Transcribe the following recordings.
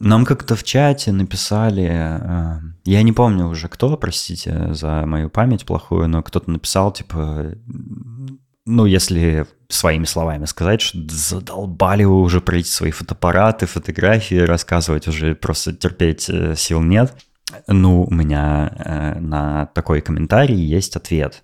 Нам как-то в чате написали, э, я не помню уже кто, простите за мою память плохую, но кто-то написал, типа, ну, если своими словами сказать, что задолбали вы уже про эти свои фотоаппараты, фотографии рассказывать, уже просто терпеть э, сил нет. Ну, у меня э, на такой комментарий есть ответ.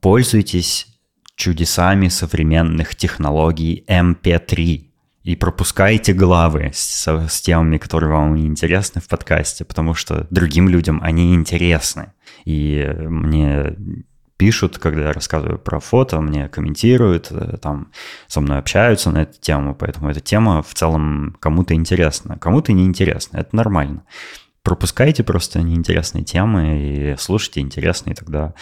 Пользуйтесь чудесами современных технологий MP3 и пропускайте главы с, с темами, которые вам интересны в подкасте, потому что другим людям они интересны. И мне пишут, когда я рассказываю про фото, мне комментируют, э, там со мной общаются на эту тему, поэтому эта тема в целом кому-то интересна, кому-то не интересна, это нормально. Пропускайте просто неинтересные темы и слушайте интересные тогда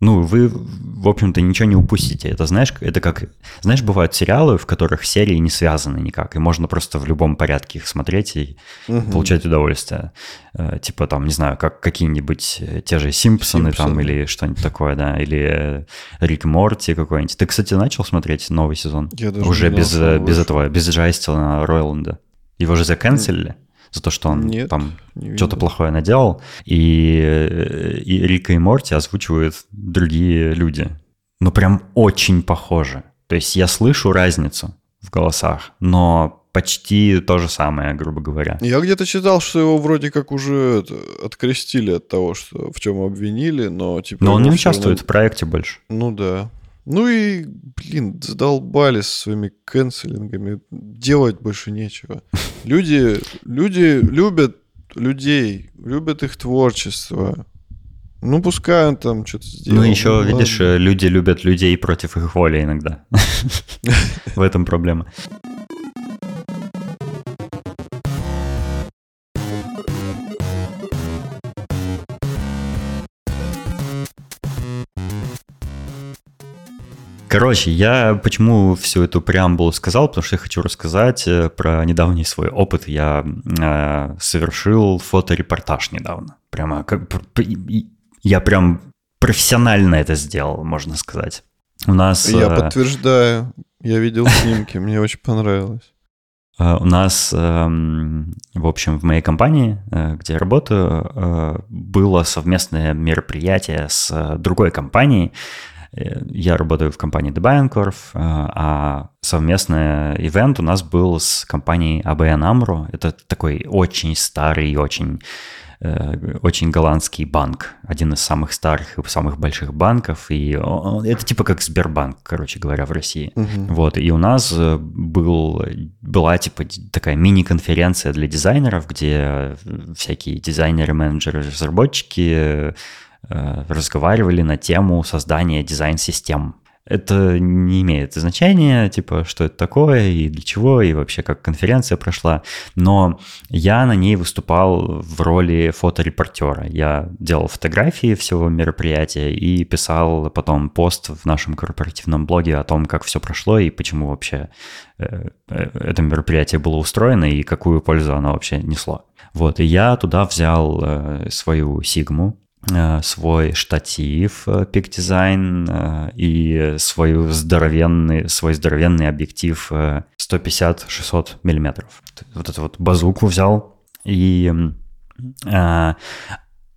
ну, вы, в общем-то, ничего не упустите. Это, знаешь, это как... Знаешь, бывают сериалы, в которых серии не связаны никак, и можно просто в любом порядке их смотреть и угу. получать удовольствие. Э, типа там, не знаю, как какие-нибудь э, те же Симпсоны, Симпсоны. там или что-нибудь такое, да, или Рик Морти какой-нибудь. Ты, кстати, начал смотреть новый сезон? Я даже Уже без, э, без этого, без Джайстона Ройланда. Его же заканцелили? За то, что он Нет, там что-то плохое наделал. И, и Рика и Морти озвучивают другие люди. Ну, прям очень похоже. То есть я слышу разницу в голосах, но почти то же самое, грубо говоря. Я где-то читал, что его вроде как уже открестили от того, что в чем обвинили, но типа. Но он не участвует равно... в проекте больше. Ну да. Ну и, блин, задолбали со своими канцелингами. Делать больше нечего. Люди, люди любят людей, любят их творчество. Ну, пускай он там что-то сделал. Ну, еще, ну, видишь, люди любят людей против их воли иногда. В этом проблема. Короче, я почему всю эту преамбулу сказал, потому что я хочу рассказать э, про недавний свой опыт. Я э, совершил фоторепортаж недавно. Прямо как я прям профессионально это сделал, можно сказать. У нас... Я э, подтверждаю. Я видел снимки, мне очень понравилось. Э, у нас, эм, в общем, в моей компании, где я работаю, было совместное мероприятие с другой компанией, Э, я работаю в компании The Bancorp, э, а совместный ивент у нас был с компанией ABN AMRO. Это такой очень старый, очень э, очень голландский банк, один из самых старых и самых больших банков, и это типа как Сбербанк, короче говоря, в России. Угу. Вот, и у нас был, была типа такая мини-конференция для дизайнеров, где всякие дизайнеры, менеджеры, разработчики Э, разговаривали на тему создания дизайн-систем. Это не имеет значения, типа, что это такое и для чего, и вообще как конференция прошла. Но я на ней выступал в роли фоторепортера. Я делал фотографии всего мероприятия и писал потом пост в нашем корпоративном блоге о том, как все прошло и почему вообще э, э, это мероприятие было устроено и какую пользу оно вообще несло. Вот, и я туда взял свою Сигму, Э, свой штатив э, Peak Design э, и свой здоровенный, свой здоровенный объектив 150-600 миллиметров. Вот эту вот базуку взял и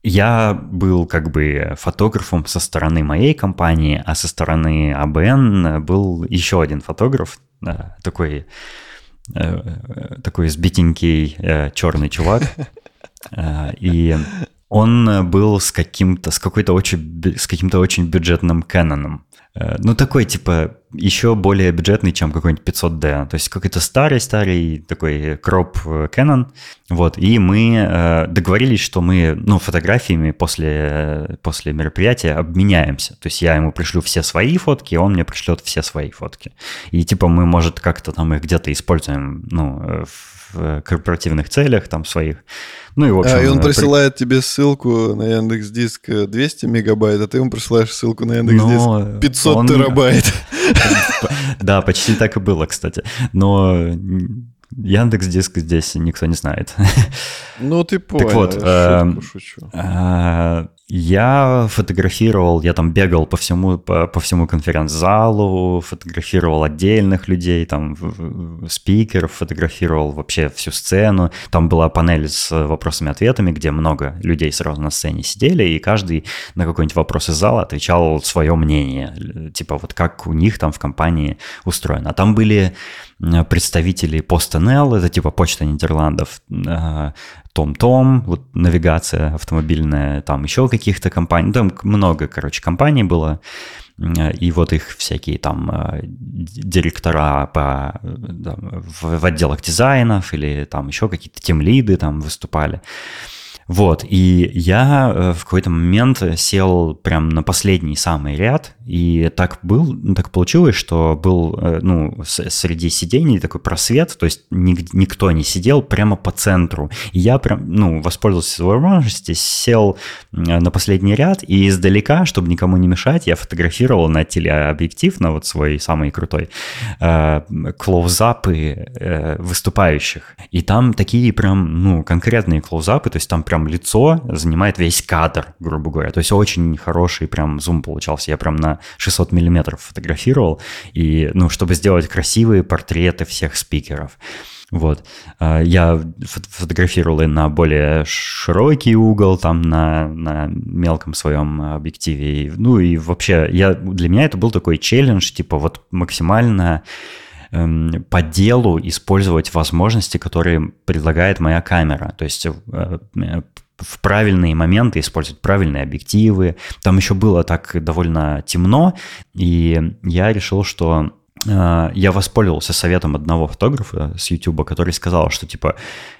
я был как бы фотографом со стороны моей компании, а со стороны АБН был еще один фотограф, такой, такой сбитенький черный чувак. И он э, был с каким-то, с какой-то очень, с каким-то очень бюджетным Кэноном. Э, ну, такой, типа, еще более бюджетный, чем какой-нибудь 500D. То есть какой-то старый-старый такой кроп Canon. Вот, и мы договорились, что мы, ну, фотографиями после, после мероприятия обменяемся. То есть я ему пришлю все свои фотки, он мне пришлет все свои фотки. И, типа, мы, может, как-то там их где-то используем, ну, в корпоративных целях там своих. Ну и в общем... А, и он присылает при... тебе ссылку на Яндекс Диск 200 мегабайт, а ты ему присылаешь ссылку на Яндекс Диск Но 500 он... терабайт. Да, почти так и было, кстати. Но Яндекс Диск здесь никто не знает. Ну, ты понял. Так вот, шучу. Э, Я фотографировал, я там бегал по всему, по, по всему конференц-залу, фотографировал отдельных людей, там спикеров, фотографировал вообще всю сцену. Там была панель с вопросами-ответами, где много людей сразу на сцене сидели, и каждый на какой-нибудь вопрос из зала отвечал свое мнение, типа вот как у них там в компании устроено. А там были представители PostNL, это типа почта Нидерландов, том-том, вот навигация автомобильная, там еще каких-то компаний, там много, короче, компаний было, и вот их всякие там э, директора по, в, в отделах дизайнов или там еще какие-то тем-лиды там выступали. Вот, и я э, в какой-то момент сел прям на последний самый ряд, и так был, так получилось, что был, э, ну, среди сидений такой просвет, то есть никто не сидел прямо по центру. И я прям, ну, воспользовался своей возможностью, сел на последний ряд, и издалека, чтобы никому не мешать, я фотографировал на телеобъектив, на вот свой самый крутой, э, клоузапы э, выступающих. И там такие прям, ну, конкретные клоузапы, то есть там прям лицо занимает весь кадр, грубо говоря. То есть очень хороший прям зум получался. Я прям на 600 миллиметров фотографировал, и, ну, чтобы сделать красивые портреты всех спикеров. Вот. А, я фотографировал и на более широкий угол, там на, на мелком своем объективе. Ну и вообще, я, для меня это был такой челлендж, типа вот максимально по делу использовать возможности, которые предлагает моя камера. То есть э, в правильные моменты использовать правильные объективы. Там еще было так довольно темно, и я решил, что э, я воспользовался советом одного фотографа с YouTube, который сказал, что типа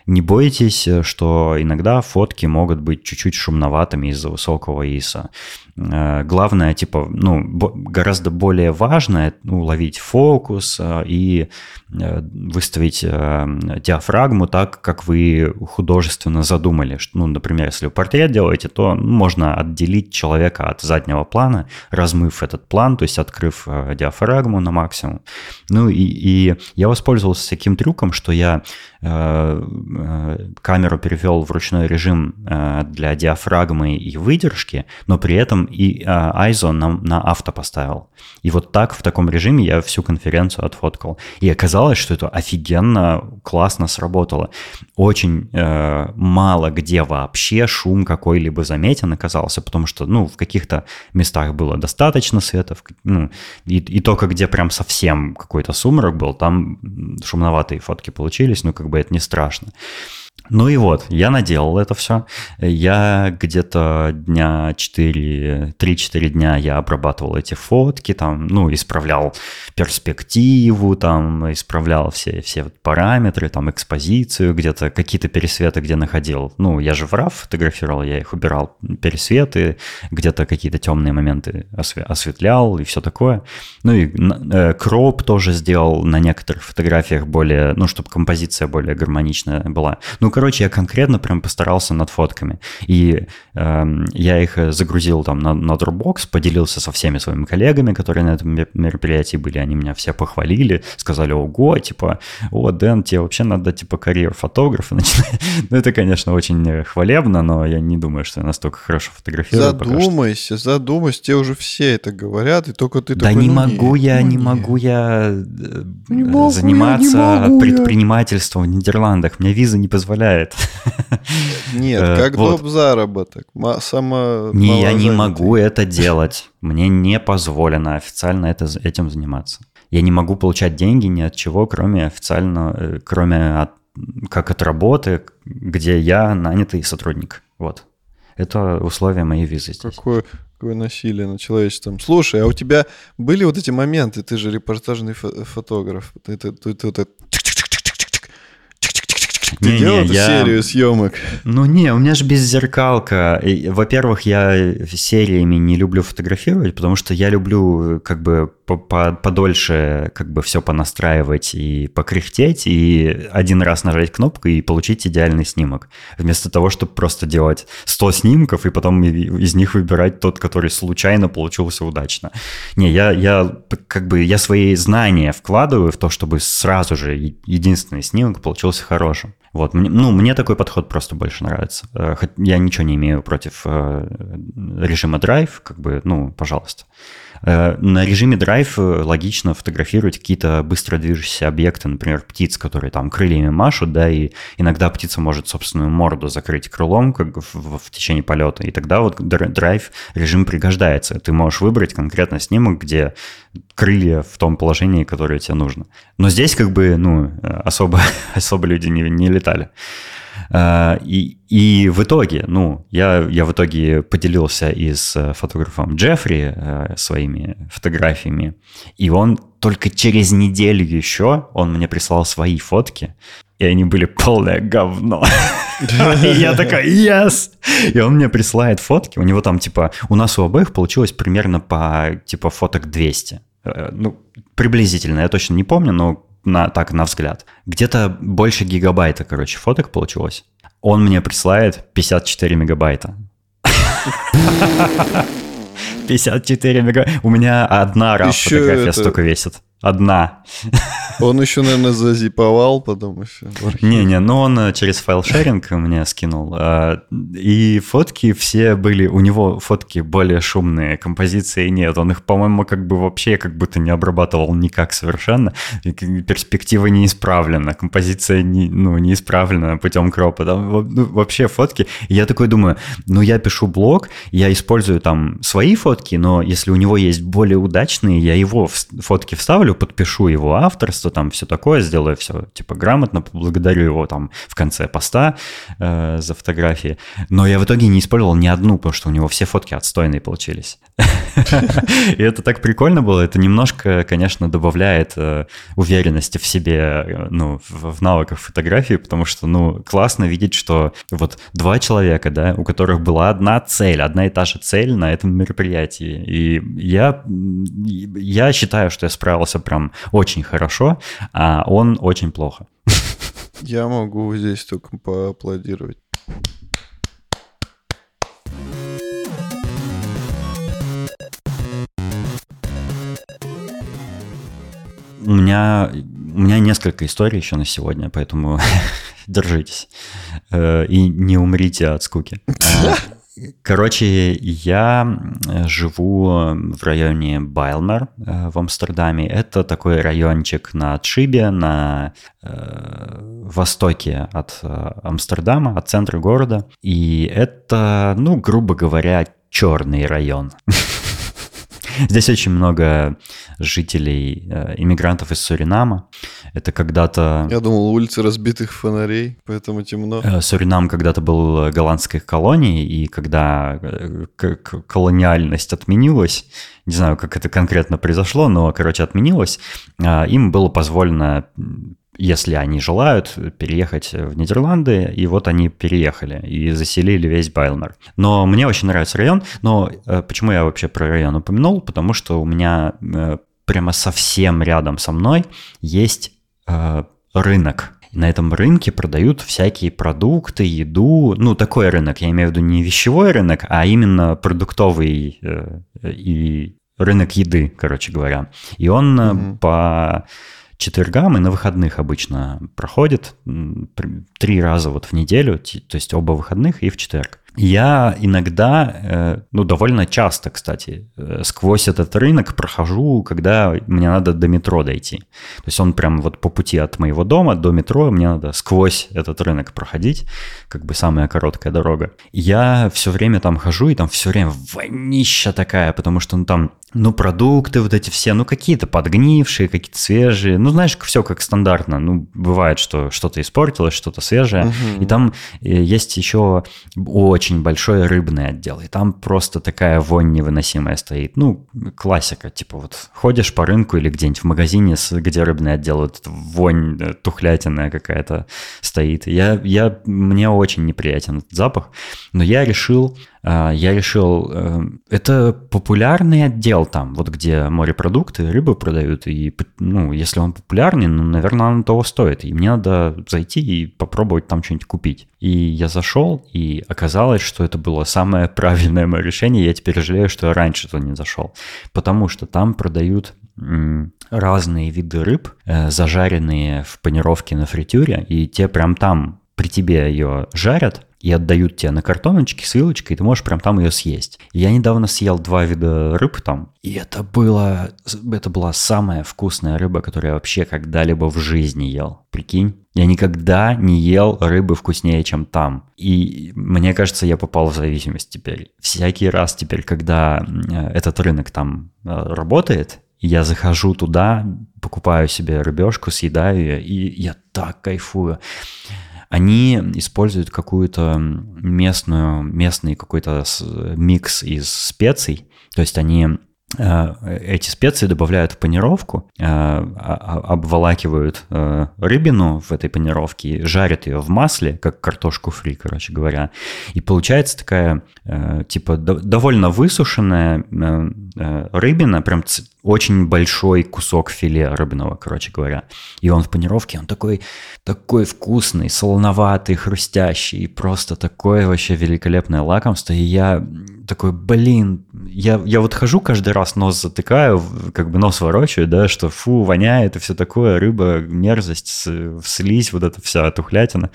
не бойтесь, что иногда фотки могут быть чуть-чуть шумноватыми из-за высокого ISO. Э, главное, типа, ну, гораздо более важно ну, ловить фокус э, и э, выставить диафрагму так, как вы художественно задумали. Ну, например, если вы портрет делаете, то можно отделить человека от заднего плана, размыв этот план, то есть открыв диафрагму на максимум. Ну и, и я воспользовался таким трюком, что я камеру перевел в ручной режим для диафрагмы и выдержки, но при этом и а, ISO на, на авто поставил. И вот так, в таком режиме я всю конференцию отфоткал. И оказалось, что это офигенно классно сработало. Очень э, мало где вообще шум какой-либо заметен оказался, потому что, ну, в каких-то местах было достаточно света, в, ну, и, и только где прям совсем какой-то сумрак был, там шумноватые фотки получились, но как бы это не страшно. Ну и вот, я наделал это все. Я где-то дня 4, 3-4 дня я обрабатывал эти фотки, там, ну, исправлял перспективу, там, исправлял все, все параметры, там, экспозицию, где-то какие-то пересветы, где находил. Ну, я же в RAW фотографировал, я их убирал, пересветы, где-то какие-то темные моменты осветлял и все такое. Ну и э, кроп тоже сделал на некоторых фотографиях более, ну, чтобы композиция более гармоничная была. Ну, короче, я конкретно прям постарался над фотками. И э, я их загрузил там на, на Dropbox, поделился со всеми своими коллегами, которые на этом мероприятии были. Они меня все похвалили, сказали, ого, типа, о, Дэн, тебе вообще надо, типа, карьер фотографа начинать. ну, это, конечно, очень хвалебно, но я не думаю, что я настолько хорошо фотографирую. Задумайся, задумайся, тебе уже все это говорят, и только ты да такой, не ну, могу я, ну, не могу я э, Не могу я, заниматься не могу я. предпринимательством в Нидерландах. Мне виза не позволяет. Нет, Э, как вот. доп. заработок. Ма- Само Не, я не могу это делать. Мне не позволено официально это, этим заниматься. Я не могу получать деньги ни от чего, кроме официально, э, кроме от, как от работы, где я нанятый сотрудник. Вот. Это условия моей визы здесь. Какое, какое насилие над человечеством. Слушай, а у тебя были вот эти моменты, ты же репортажный фо- фотограф. Ты, ты, ты, ты, ты- ты Не-не, делал эту я- серию съемок? Ну не, у меня же беззеркалка. Во-первых, я сериями не люблю фотографировать, потому что я люблю как бы по- по- подольше как бы все понастраивать и покряхтеть, и один раз нажать кнопку и получить идеальный снимок. Вместо того, чтобы просто делать 100 снимков и потом из них выбирать тот, который случайно получился удачно. Не, я, я как бы я свои знания вкладываю в то, чтобы сразу же единственный снимок получился хорошим. Вот, ну, мне такой подход просто больше нравится. Э, я ничего не имею против э, режима драйв, как бы, ну, пожалуйста. Э, на режиме драйв логично фотографировать какие-то быстро движущиеся объекты, например, птиц, которые там крыльями машут, да, и иногда птица может собственную морду закрыть крылом как в, в течение полета, и тогда вот драйв режим пригождается. Ты можешь выбрать конкретно снимок, где крылья в том положении, которое тебе нужно. Но здесь как бы, ну, особо, особо люди не, не летали. А, и, и в итоге, ну, я, я в итоге поделился и с фотографом Джеффри э, своими фотографиями, и он только через неделю еще, он мне прислал свои фотки, и они были полное говно. И я такой, yes! И он мне присылает фотки, у него там, типа, у нас у обоих получилось примерно по, типа, фоток 200. Э, ну, приблизительно, я точно не помню, но на, так, на взгляд. Где-то больше гигабайта, короче, фоток получилось. Он мне присылает 54 мегабайта. 54 мегабайта. У меня одна RAW фотография столько весит. Одна. Он еще, наверное, зазиповал потом еще. Не-не, но он э, через файл-шеринг мне скинул. А, и фотки все были... У него фотки более шумные, композиции нет. Он их, по-моему, как бы вообще как будто не обрабатывал никак совершенно. Перспектива не исправлена, композиция не, ну, не исправлена путем кропа. Там, ну, вообще фотки. И я такой думаю, ну я пишу блог, я использую там свои фотки, но если у него есть более удачные, я его фотки вставлю, благодарю, подпишу его авторство, там все такое, сделаю все типа грамотно, поблагодарю его там в конце поста э, за фотографии. Но я в итоге не использовал ни одну, потому что у него все фотки отстойные получились. И это так прикольно было. Это немножко, конечно, добавляет э, уверенности в себе, э, ну, в навыках фотографии, потому что, ну, классно видеть, что вот два человека, да, у которых была одна цель, одна и та же цель на этом мероприятии. И я, я считаю, что я справился прям очень хорошо, а он очень плохо. Я могу здесь только поаплодировать. У меня, у меня несколько историй еще на сегодня, поэтому держитесь. Э, и не умрите от скуки. Короче, я живу в районе Байлмер э, в Амстердаме. Это такой райончик на Отшибе, на э, востоке от э, Амстердама, от центра города. И это, ну, грубо говоря, черный район. Здесь очень много жителей, э, иммигрантов из Суринама. Это когда-то... Я думал, улицы разбитых фонарей, поэтому темно. Э, Суринам когда-то был голландской колонией, и когда э, колониальность отменилась, не знаю, как это конкретно произошло, но, короче, отменилась, им было позволено если они желают переехать в Нидерланды, и вот они переехали и заселили весь Байлмер. Но мне очень нравится район, но э, почему я вообще про район упомянул? Потому что у меня э, прямо совсем рядом со мной есть э, рынок. на этом рынке продают всякие продукты, еду. Ну, такой рынок, я имею в виду не вещевой рынок, а именно продуктовый э, и рынок еды, короче говоря. И он mm-hmm. по четвергам и на выходных обычно проходит три раза вот в неделю, то есть оба выходных и в четверг. Я иногда, э, ну, довольно часто, кстати, э, сквозь этот рынок прохожу, когда мне надо до метро дойти. То есть он прям вот по пути от моего дома до метро, мне надо сквозь этот рынок проходить, как бы самая короткая дорога. Я все время там хожу, и там все время вонища такая, потому что ну, там ну, продукты вот эти все, ну, какие-то подгнившие, какие-то свежие. Ну, знаешь, все как стандартно. Ну, бывает, что что-то испортилось, что-то свежее. Угу. И там э, есть еще очень большой рыбный отдел. И там просто такая вонь невыносимая стоит. Ну, классика. Типа вот ходишь по рынку или где-нибудь в магазине, где рыбный отдел, вот вонь э, тухлятинная какая-то стоит. Я, я, мне очень неприятен этот запах. Но я решил я решил, э, это популярный отдел там, вот где морепродукты, рыбу продают, и, ну, если он популярный, ну, наверное, он того стоит, и мне надо зайти и попробовать там что-нибудь купить. И я зашел, и оказалось, что это было самое правильное мое решение, я теперь жалею, что я раньше туда не зашел, потому что там продают разные виды рыб, э, зажаренные в панировке на фритюре, и те прям там при тебе ее жарят, и отдают тебе на картоночке с вилочкой, и ты можешь прям там ее съесть. Я недавно съел два вида рыб там, и это было, это была самая вкусная рыба, которую я вообще когда-либо в жизни ел. Прикинь? Я никогда не ел рыбы вкуснее, чем там. И мне кажется, я попал в зависимость теперь. Всякий раз теперь, когда этот рынок там э, работает, я захожу туда, покупаю себе рыбешку, съедаю ее, и я так кайфую они используют какую-то местную, местный какой-то микс из специй, то есть они э, эти специи добавляют в панировку, э, обволакивают э, рыбину в этой панировке, жарят ее в масле, как картошку фри, короче говоря. И получается такая, типа, довольно высушенная рыбина, прям очень большой кусок филе рыбного, короче говоря. И он в панировке, он такой, такой вкусный, солоноватый, хрустящий, просто такое вообще великолепное лакомство. И я такой, блин, я, я вот хожу каждый раз, нос затыкаю, как бы нос ворочаю, да, что фу, воняет и все такое, рыба, мерзость, слизь, вот это вся тухлятина.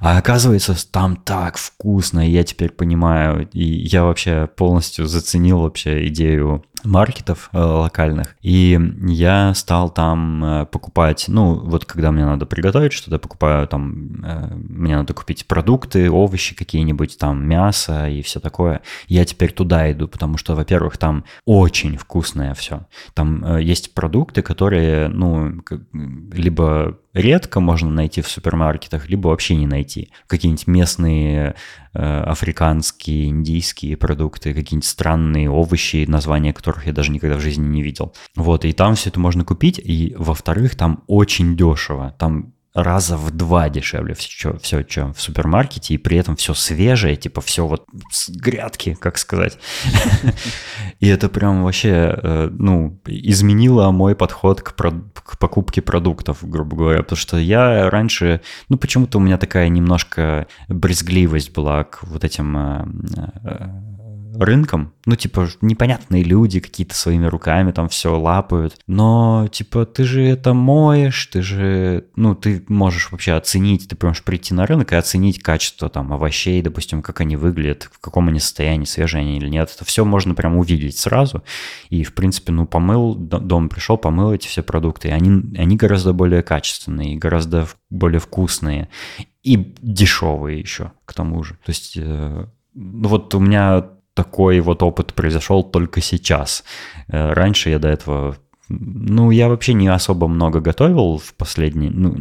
А оказывается, там так вкусно, и я теперь понимаю, и я вообще полностью заценил вообще идею know маркетов э, локальных, и я стал там э, покупать, ну, вот когда мне надо приготовить что-то, покупаю там, э, мне надо купить продукты, овощи какие-нибудь, там, мясо и все такое. Я теперь туда иду, потому что, во-первых, там очень вкусное все. Там есть продукты, которые, ну, либо редко можно найти в супермаркетах, либо вообще не найти. Какие-нибудь местные э, африканские, индийские продукты, какие-нибудь странные овощи, названия которых я даже никогда в жизни не видел. Вот, и там все это можно купить, и, во-вторых, там очень дешево. Там раза в два дешевле все, все, чем в супермаркете, и при этом все свежее, типа все вот с грядки, как сказать. И это прям вообще, э, ну, изменило мой подход к, к покупке продуктов, грубо говоря, потому что я раньше, ну, почему-то у меня такая немножко брезгливость была к вот этим э, э, рынком. Ну, типа, непонятные люди какие-то своими руками там все лапают. Но, типа, ты же это моешь, ты же, ну, ты можешь вообще оценить, ты можешь прийти на рынок и оценить качество там овощей, допустим, как они выглядят, в каком они состоянии, свежие они или нет. Это все можно прям увидеть сразу. И, в принципе, ну, помыл, дом пришел, помыл эти все продукты. И они, они гораздо более качественные, гораздо более вкусные и дешевые еще, к тому же. То есть, э, ну вот у меня такой вот опыт произошел только сейчас. Э, раньше я до этого ну, я вообще не особо много готовил в последние, ну,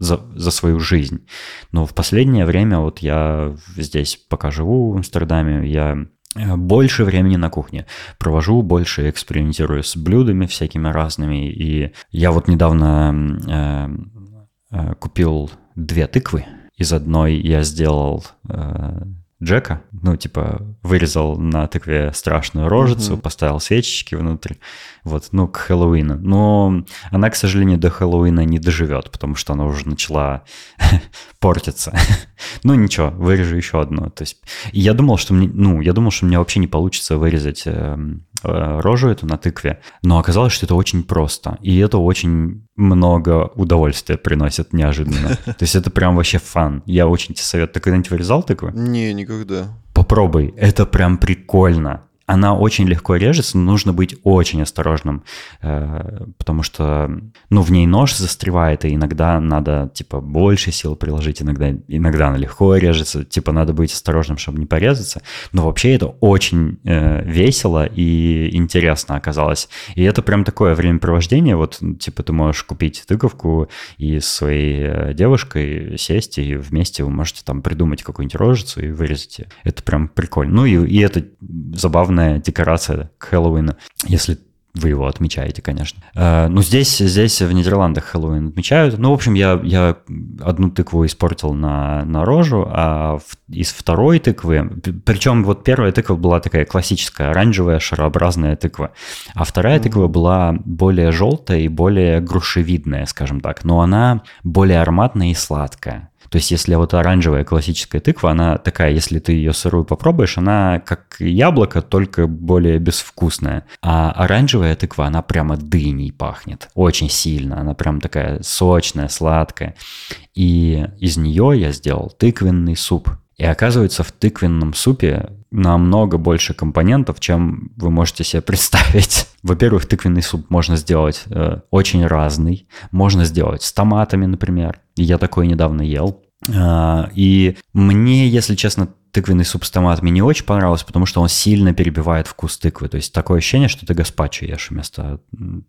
за, за свою жизнь. Но в последнее время вот я здесь пока живу в Амстердаме, я э, больше времени на кухне провожу, больше экспериментирую с блюдами всякими разными. И я вот недавно э, э, купил две тыквы. Из одной я сделал э, Джека, ну, типа, вырезал на тыкве страшную рожицу, угу. поставил свечечки внутрь, вот, ну, к Хэллоуину. Но она, к сожалению, до Хэллоуина не доживет, потому что она уже начала портиться. ну, ничего, вырежу еще одну. То есть, я думал, что мне, ну, я думал, что мне вообще не получится вырезать э, рожу эту на тыкве, но оказалось, что это очень просто, и это очень много удовольствия приносит неожиданно. То есть это прям вообще фан. Я очень тебе советую. Ты когда-нибудь вырезал тыквы? Не, никогда. Попробуй, это прям прикольно она очень легко режется, но нужно быть очень осторожным, э, потому что, ну, в ней нож застревает, и иногда надо, типа, больше сил приложить, иногда, иногда она легко режется, типа, надо быть осторожным, чтобы не порезаться, но вообще это очень э, весело и интересно оказалось, и это прям такое времяпровождение, вот, типа, ты можешь купить тыковку и с своей э, девушкой сесть, и вместе вы можете там придумать какую-нибудь рожицу и вырезать ее. Это прям прикольно. Ну, и, и это забавно главная декорация к Хэллоуину, если вы его отмечаете, конечно. Э, ну, здесь, здесь в Нидерландах Хэллоуин отмечают. Ну, в общем, я, я одну тыкву испортил на, на рожу, а из второй тыквы, причем вот первая тыква была такая классическая, оранжевая, шарообразная тыква, а вторая mm-hmm. тыква была более желтая и более грушевидная, скажем так, но она более ароматная и сладкая. То есть если вот оранжевая классическая тыква, она такая, если ты ее сырую попробуешь, она как яблоко, только более безвкусная. А оранжевая тыква, она прямо дыней пахнет. Очень сильно. Она прям такая сочная, сладкая. И из нее я сделал тыквенный суп. И оказывается, в тыквенном супе намного больше компонентов, чем вы можете себе представить. Во-первых, тыквенный суп можно сделать э, очень разный. Можно сделать с томатами, например. Я такой недавно ел. Э, и мне, если честно, тыквенный суп с томатами не очень понравился, потому что он сильно перебивает вкус тыквы. То есть такое ощущение, что ты гаспачо ешь вместо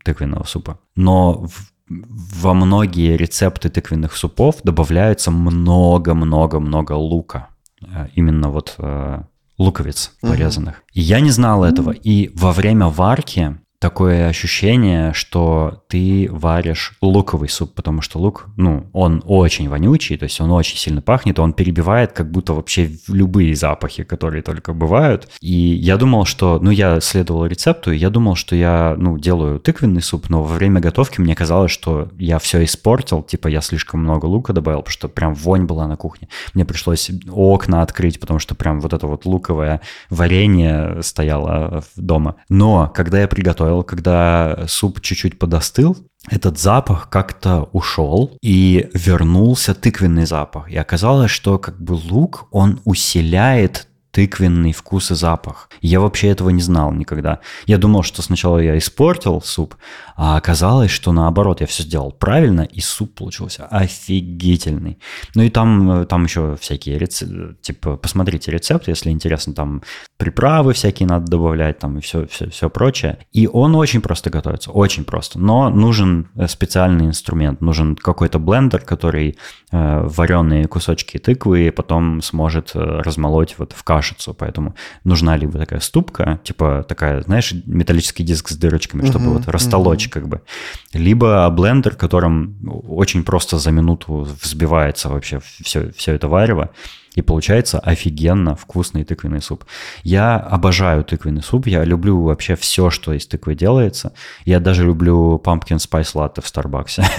тыквенного супа. Но в во многие рецепты тыквенных супов добавляется много-много-много лука. Э, именно вот э, луковиц порезанных. Угу. И я не знал этого. И во время варки такое ощущение, что ты варишь луковый суп, потому что лук, ну, он очень вонючий, то есть он очень сильно пахнет, он перебивает как будто вообще любые запахи, которые только бывают. И я думал, что, ну, я следовал рецепту, и я думал, что я, ну, делаю тыквенный суп, но во время готовки мне казалось, что я все испортил, типа я слишком много лука добавил, потому что прям вонь была на кухне. Мне пришлось окна открыть, потому что прям вот это вот луковое варенье стояло дома. Но когда я приготовил добавил, когда суп чуть-чуть подостыл, этот запах как-то ушел и вернулся тыквенный запах. И оказалось, что как бы лук, он усиляет тыквенный вкус и запах. Я вообще этого не знал никогда. Я думал, что сначала я испортил суп, а оказалось, что наоборот, я все сделал правильно, и суп получился офигительный. Ну и там, там еще всякие рецепты, типа, посмотрите рецепт, если интересно, там приправы всякие надо добавлять, там и все, все, все прочее. И он очень просто готовится, очень просто. Но нужен э, специальный инструмент, нужен какой-то блендер, который э, вареные кусочки тыквы потом сможет э, размолоть вот в кашицу. Поэтому нужна либо такая ступка, типа такая, знаешь, металлический диск с дырочками, чтобы uh-huh, вот растолочь uh-huh. как бы. Либо блендер, которым очень просто за минуту взбивается вообще все, все это варево. И получается офигенно вкусный тыквенный суп. Я обожаю тыквенный суп, я люблю вообще все, что из тыквы делается. Я даже люблю pumpkin spice latte в Старбаксе.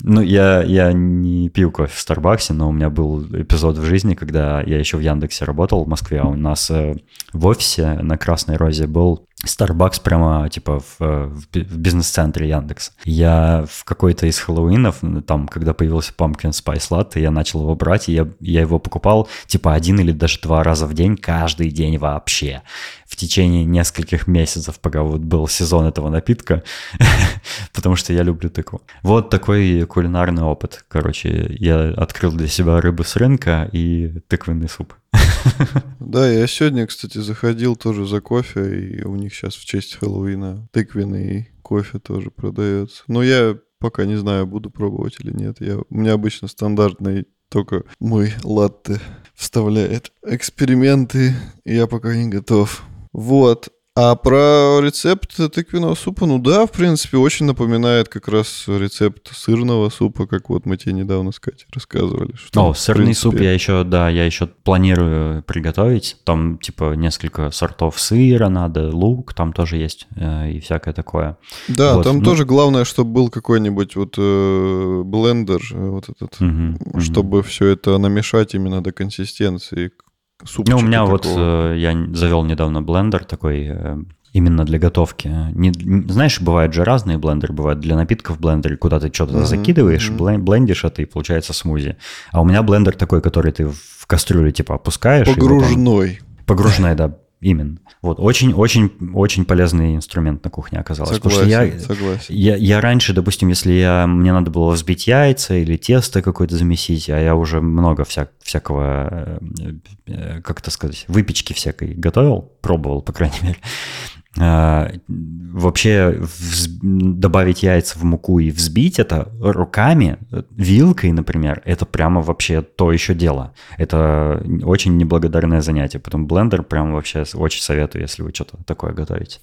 Ну, я, я не пил кофе в Старбаксе, но у меня был эпизод в жизни, когда я еще в Яндексе работал в Москве, а у нас э, в офисе на Красной Розе был Starbucks прямо типа в, в бизнес-центре Яндекс. Я в какой-то из Хэллоуинов, там, когда появился Pumpkin Spice Latte, я начал его брать, и я, я его покупал типа один или даже два раза в день, каждый день вообще. В течение нескольких месяцев, пока вот был сезон этого напитка, потому что я люблю тыкву. Вот такой кулинарный опыт. Короче, я открыл для себя рыбу с рынка и тыквенный суп. Да, я сегодня, кстати, заходил тоже за кофе, и у них сейчас в честь Хэллоуина тыквенный кофе тоже продается. Но я пока не знаю, буду пробовать или нет. Я, у меня обычно стандартный только мой латте вставляет эксперименты, и я пока не готов. Вот. А про рецепт тыквенного супа, ну да, в принципе, очень напоминает как раз рецепт сырного супа, как вот мы тебе недавно с Катей рассказывали. Что, О, сырный принципе... суп я еще, да, я еще планирую приготовить. Там, типа, несколько сортов сыра надо, лук там тоже есть э, и всякое такое. Да, вот. там ну... тоже главное, чтобы был какой-нибудь вот э, блендер, э, вот этот, угу, чтобы угу. все это намешать именно до консистенции супчика. Ну, у меня такого. вот э, я завел недавно блендер такой э, именно для готовки. Не, знаешь, бывают же разные блендеры, бывают для напитков блендеры, куда ты что-то uh-huh, закидываешь, uh-huh. блендишь это и получается смузи. А у меня блендер такой, который ты в кастрюлю типа опускаешь. Погружной. Потом... Погружной, да, Именно. Вот, очень-очень-очень полезный инструмент на кухне оказался. Согласен, потому что я, согласен. Я, я раньше, допустим, если я, мне надо было взбить яйца или тесто какое-то замесить, а я уже много вся, всякого, э, э, как это сказать, выпечки всякой готовил, пробовал, по крайней мере, а, вообще добавить яйца в муку и взбить это руками, вилкой, например, это прямо вообще то еще дело. Это очень неблагодарное занятие. Потом блендер прям вообще очень советую, если вы что-то такое готовите.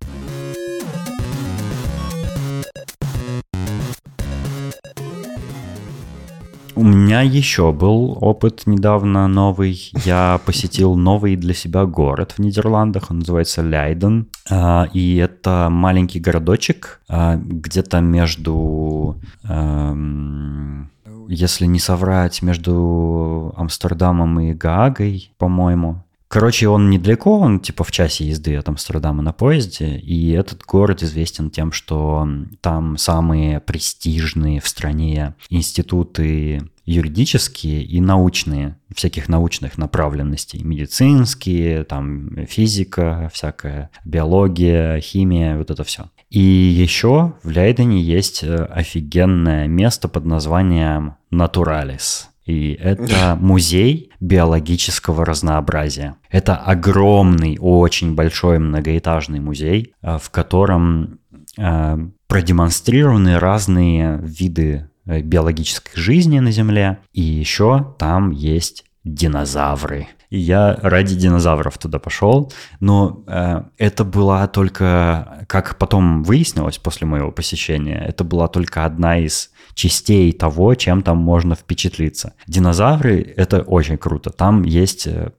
У меня еще был опыт недавно новый. Я посетил новый для себя город в Нидерландах. Он называется Лейден. А, и это маленький городочек а, где-то между эм, если не соврать, между Амстердамом и Гаагой, по-моему. Короче, он недалеко, он типа в часе езды от Амстердама на поезде, и этот город известен тем, что там самые престижные в стране институты юридические и научные, всяких научных направленностей, медицинские, там физика, всякая биология, химия, вот это все. И еще в Лейдене есть э, офигенное место под названием Натуралис. И это музей биологического разнообразия. Это огромный, очень большой многоэтажный музей, э, в котором э, продемонстрированы разные виды э, биологической жизни на Земле. И еще там есть динозавры. И я ради динозавров туда пошел, но э, это была только, как потом выяснилось после моего посещения, это была только одна из частей того, чем там можно впечатлиться. Динозавры — это очень круто. Там есть, э,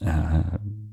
э,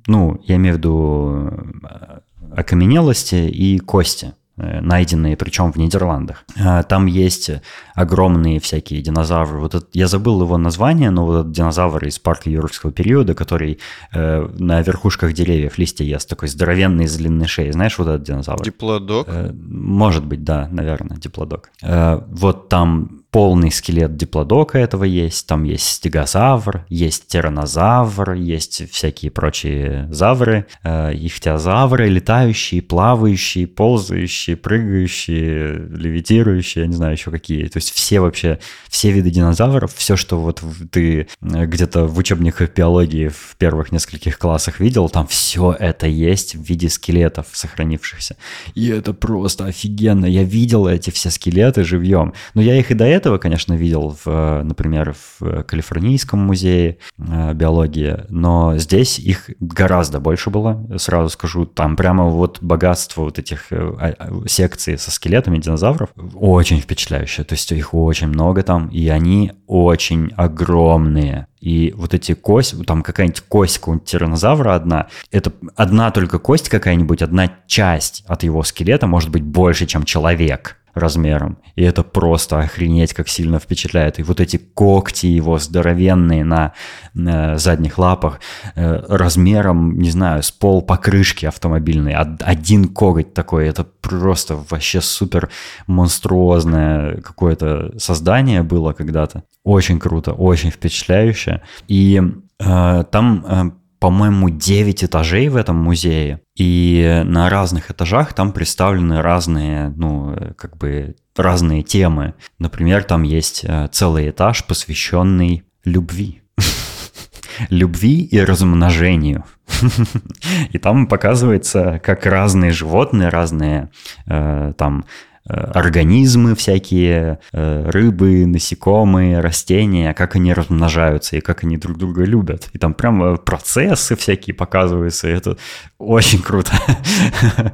ну, я имею в виду э, окаменелости и кости. Э, найденные, причем в Нидерландах. А, там есть огромные всякие динозавры. Вот этот, я забыл его название, но вот этот динозавр из парка юрского периода, который э, на верхушках деревьев листья ест, такой здоровенный с длинной шеей. Знаешь вот этот динозавр? Диплодок? Э, может быть, да, наверное, диплодок. Э, вот там полный скелет диплодока этого есть, там есть стегозавр, есть тиранозавр, есть всякие прочие завры, э, ихтиозавры, летающие, плавающие, ползающие, прыгающие, левитирующие, я не знаю еще какие. То есть все вообще, все виды динозавров, все, что вот ты э, где-то в учебниках биологии в первых нескольких классах видел, там все это есть в виде скелетов сохранившихся. И это просто офигенно. Я видел эти все скелеты живьем. Но я их и до этого этого, конечно, видел, в, например, в Калифорнийском музее э, биологии, но здесь их гораздо больше было, сразу скажу. Там прямо вот богатство вот этих э, а, а, секций со скелетами динозавров очень впечатляющее. То есть их очень много там, и они очень огромные. И вот эти кости, там какая-нибудь кость какого-нибудь тиранозавра одна, это одна только кость какая-нибудь, одна часть от его скелета может быть больше, чем человек размером. И это просто охренеть, как сильно впечатляет. И вот эти когти его здоровенные на, на задних лапах э, размером, не знаю, с пол покрышки автомобильной. Один коготь такой, это просто вообще супер монструозное какое-то создание было когда-то. Очень круто, очень впечатляюще. И э, там э, по-моему, 9 этажей в этом музее, и на разных этажах там представлены разные, ну, как бы разные темы. Например, там есть э, целый этаж, посвященный любви. Любви и размножению. И там показывается, как разные животные, разные э, там организмы всякие, э, рыбы, насекомые, растения, как они размножаются и как они друг друга любят. И там прям процессы всякие показываются, и это очень круто.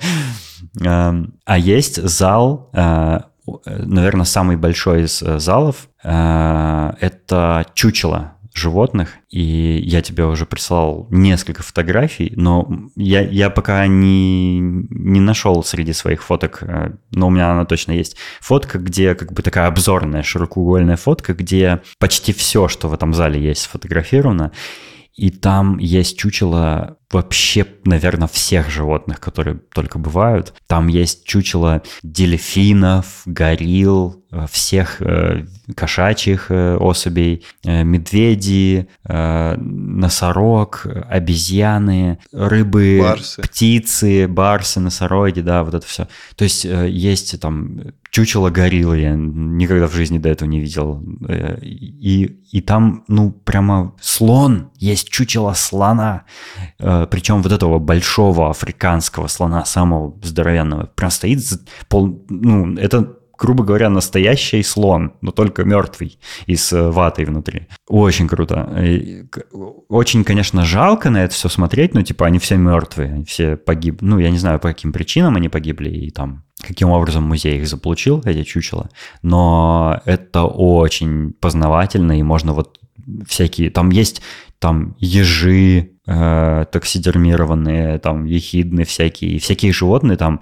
Эм, а есть зал, э, наверное, самый большой из залов, это чучело животных, и я тебе уже прислал несколько фотографий, но я, я пока не, не нашел среди своих фоток, э, но у меня она точно есть, фотка, где как бы такая обзорная широкоугольная фотка, где почти все, что в этом зале есть, сфотографировано, и там есть чучело вообще, наверное, всех животных, которые только бывают. Там есть чучело дельфинов, горилл, э, всех э, кошачьих э, особей, медведи, носорог, обезьяны, рыбы, барсы. птицы, барсы, носороги, да, вот это все. То есть есть там чучело гориллы, я никогда в жизни до этого не видел. И, и там, ну, прямо слон, есть чучело слона. Э, Причем вот этого большого африканского слона, самого здоровенного, прям стоит, пол, ну, это грубо говоря, настоящий слон, но только мертвый и с э, ватой внутри. Очень круто. Очень, конечно, жалко на это все смотреть, но типа они все мертвые, они все погибли. Ну, я не знаю, по каким причинам они погибли, и там каким образом музей их заполучил, эти чучела, но это очень познавательно, и можно вот всякие... Там есть там ежи, э, таксидермированные, там ехидны всякие, всякие животные, там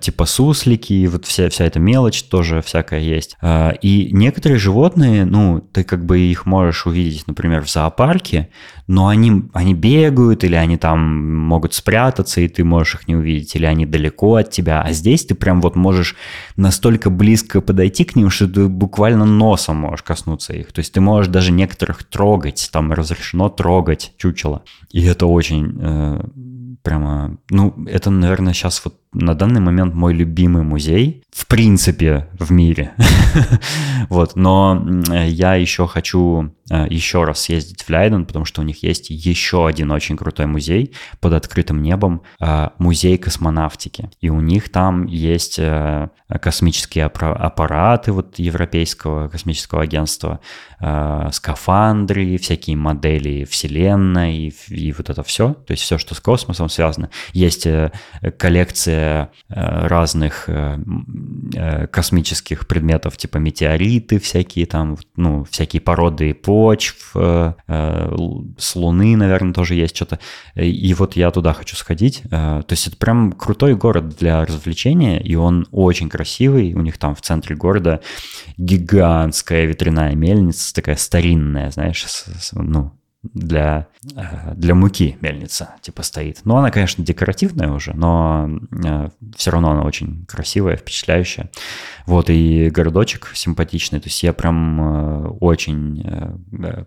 типа суслики, вот вся, вся эта мелочь тоже всякая есть. Э, и некоторые животные, ну, ты как бы их можешь увидеть, например, в зоопарке, но они, они бегают, или они там могут спрятаться, и ты можешь их не увидеть, или они далеко от тебя, а здесь ты прям вот можешь настолько близко подойти к ним, что ты буквально носом можешь коснуться их. То есть ты можешь даже некоторых трогать, там разрешено трогать чучело. И это очень э, прямо, ну, это, наверное, сейчас вот на данный момент мой любимый музей, в принципе, в мире. вот, но я еще хочу э, еще раз съездить в Лейден, потому что у них есть еще один очень крутой музей под открытым небом, э, музей космонавтики. И у них там есть э, космические аппараты вот Европейского космического агентства, скафандры, всякие модели Вселенной и, и вот это все, то есть все, что с космосом связано. Есть коллекция разных э, э, космических предметов, типа метеориты всякие там, ну, всякие породы почв, с Луны, наверное, тоже есть что-то. И вот я туда хочу сходить. То есть это прям крутой город для развлечения, и он очень красивый. У них там в центре города гигантская ветряная мельница, такая старинная, знаешь, ну, для, э, для муки мельница типа стоит. Ну, она, конечно, декоративная уже, но э, все равно она очень красивая, впечатляющая. Вот, и городочек симпатичный. То есть я прям э, очень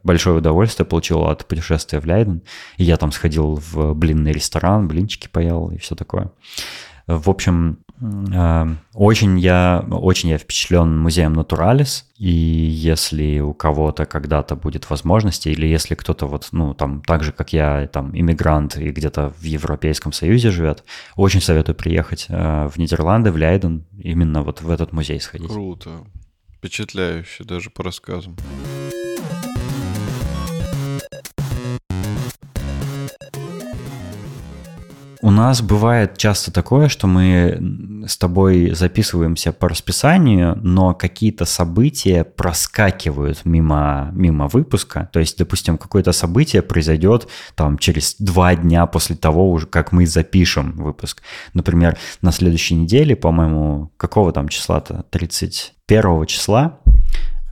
большое удовольствие получил от путешествия в Лейден. И я там сходил в блинный ресторан, блинчики поел и все такое. В общем, очень я, очень я впечатлен музеем Натуралис, и если у кого-то когда-то будет возможность, или если кто-то вот, ну, там, так же, как я, там, иммигрант и где-то в Европейском Союзе живет, очень советую приехать э, в Нидерланды, в Лейден, именно вот в этот музей сходить. Круто, впечатляюще даже по рассказам. У нас бывает часто такое, что мы с тобой записываемся по расписанию, но какие-то события проскакивают мимо, мимо выпуска. То есть, допустим, какое-то событие произойдет там через два дня после того, уже как мы запишем выпуск. Например, на следующей неделе, по-моему, какого там числа-то? 31 числа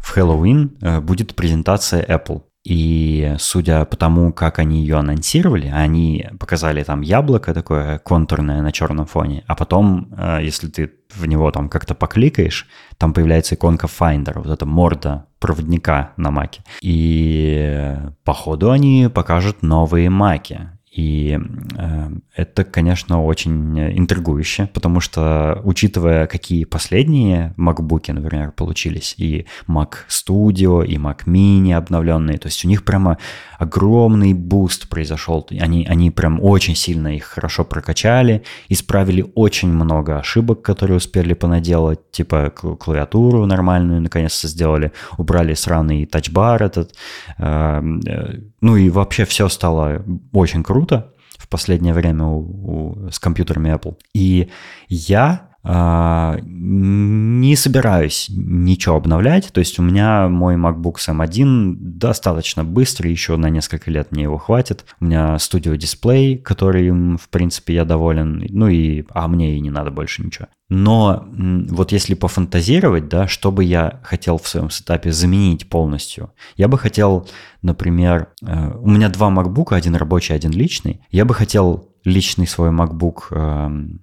в Хэллоуин э, будет презентация Apple. И судя по тому, как они ее анонсировали, они показали там яблоко такое контурное на черном фоне, а потом, э, если ты в него там как-то покликаешь, там появляется иконка Finder, вот эта морда проводника на маке. И походу они покажут новые маки. И э, это, конечно, очень интригующе, потому что, учитывая, какие последние MacBook, например, получились, и Mac Studio, и Mac Mini обновленные, то есть у них прямо огромный буст произошел. Они, они прям очень сильно их хорошо прокачали, исправили очень много ошибок, которые успели понаделать, типа клавиатуру нормальную наконец-то сделали, убрали сраный Touch Bar этот, э, э, ну и вообще все стало очень круто в последнее время у, у, с компьютерами Apple. И я не собираюсь ничего обновлять, то есть у меня мой MacBook M1 достаточно быстрый, еще на несколько лет мне его хватит. У меня Studio Display, который, в принципе, я доволен, ну и, а мне и не надо больше ничего. Но вот если пофантазировать, да, что бы я хотел в своем сетапе заменить полностью, я бы хотел, например, э, у меня два MacBook, один рабочий, один личный, я бы хотел личный свой MacBook эм,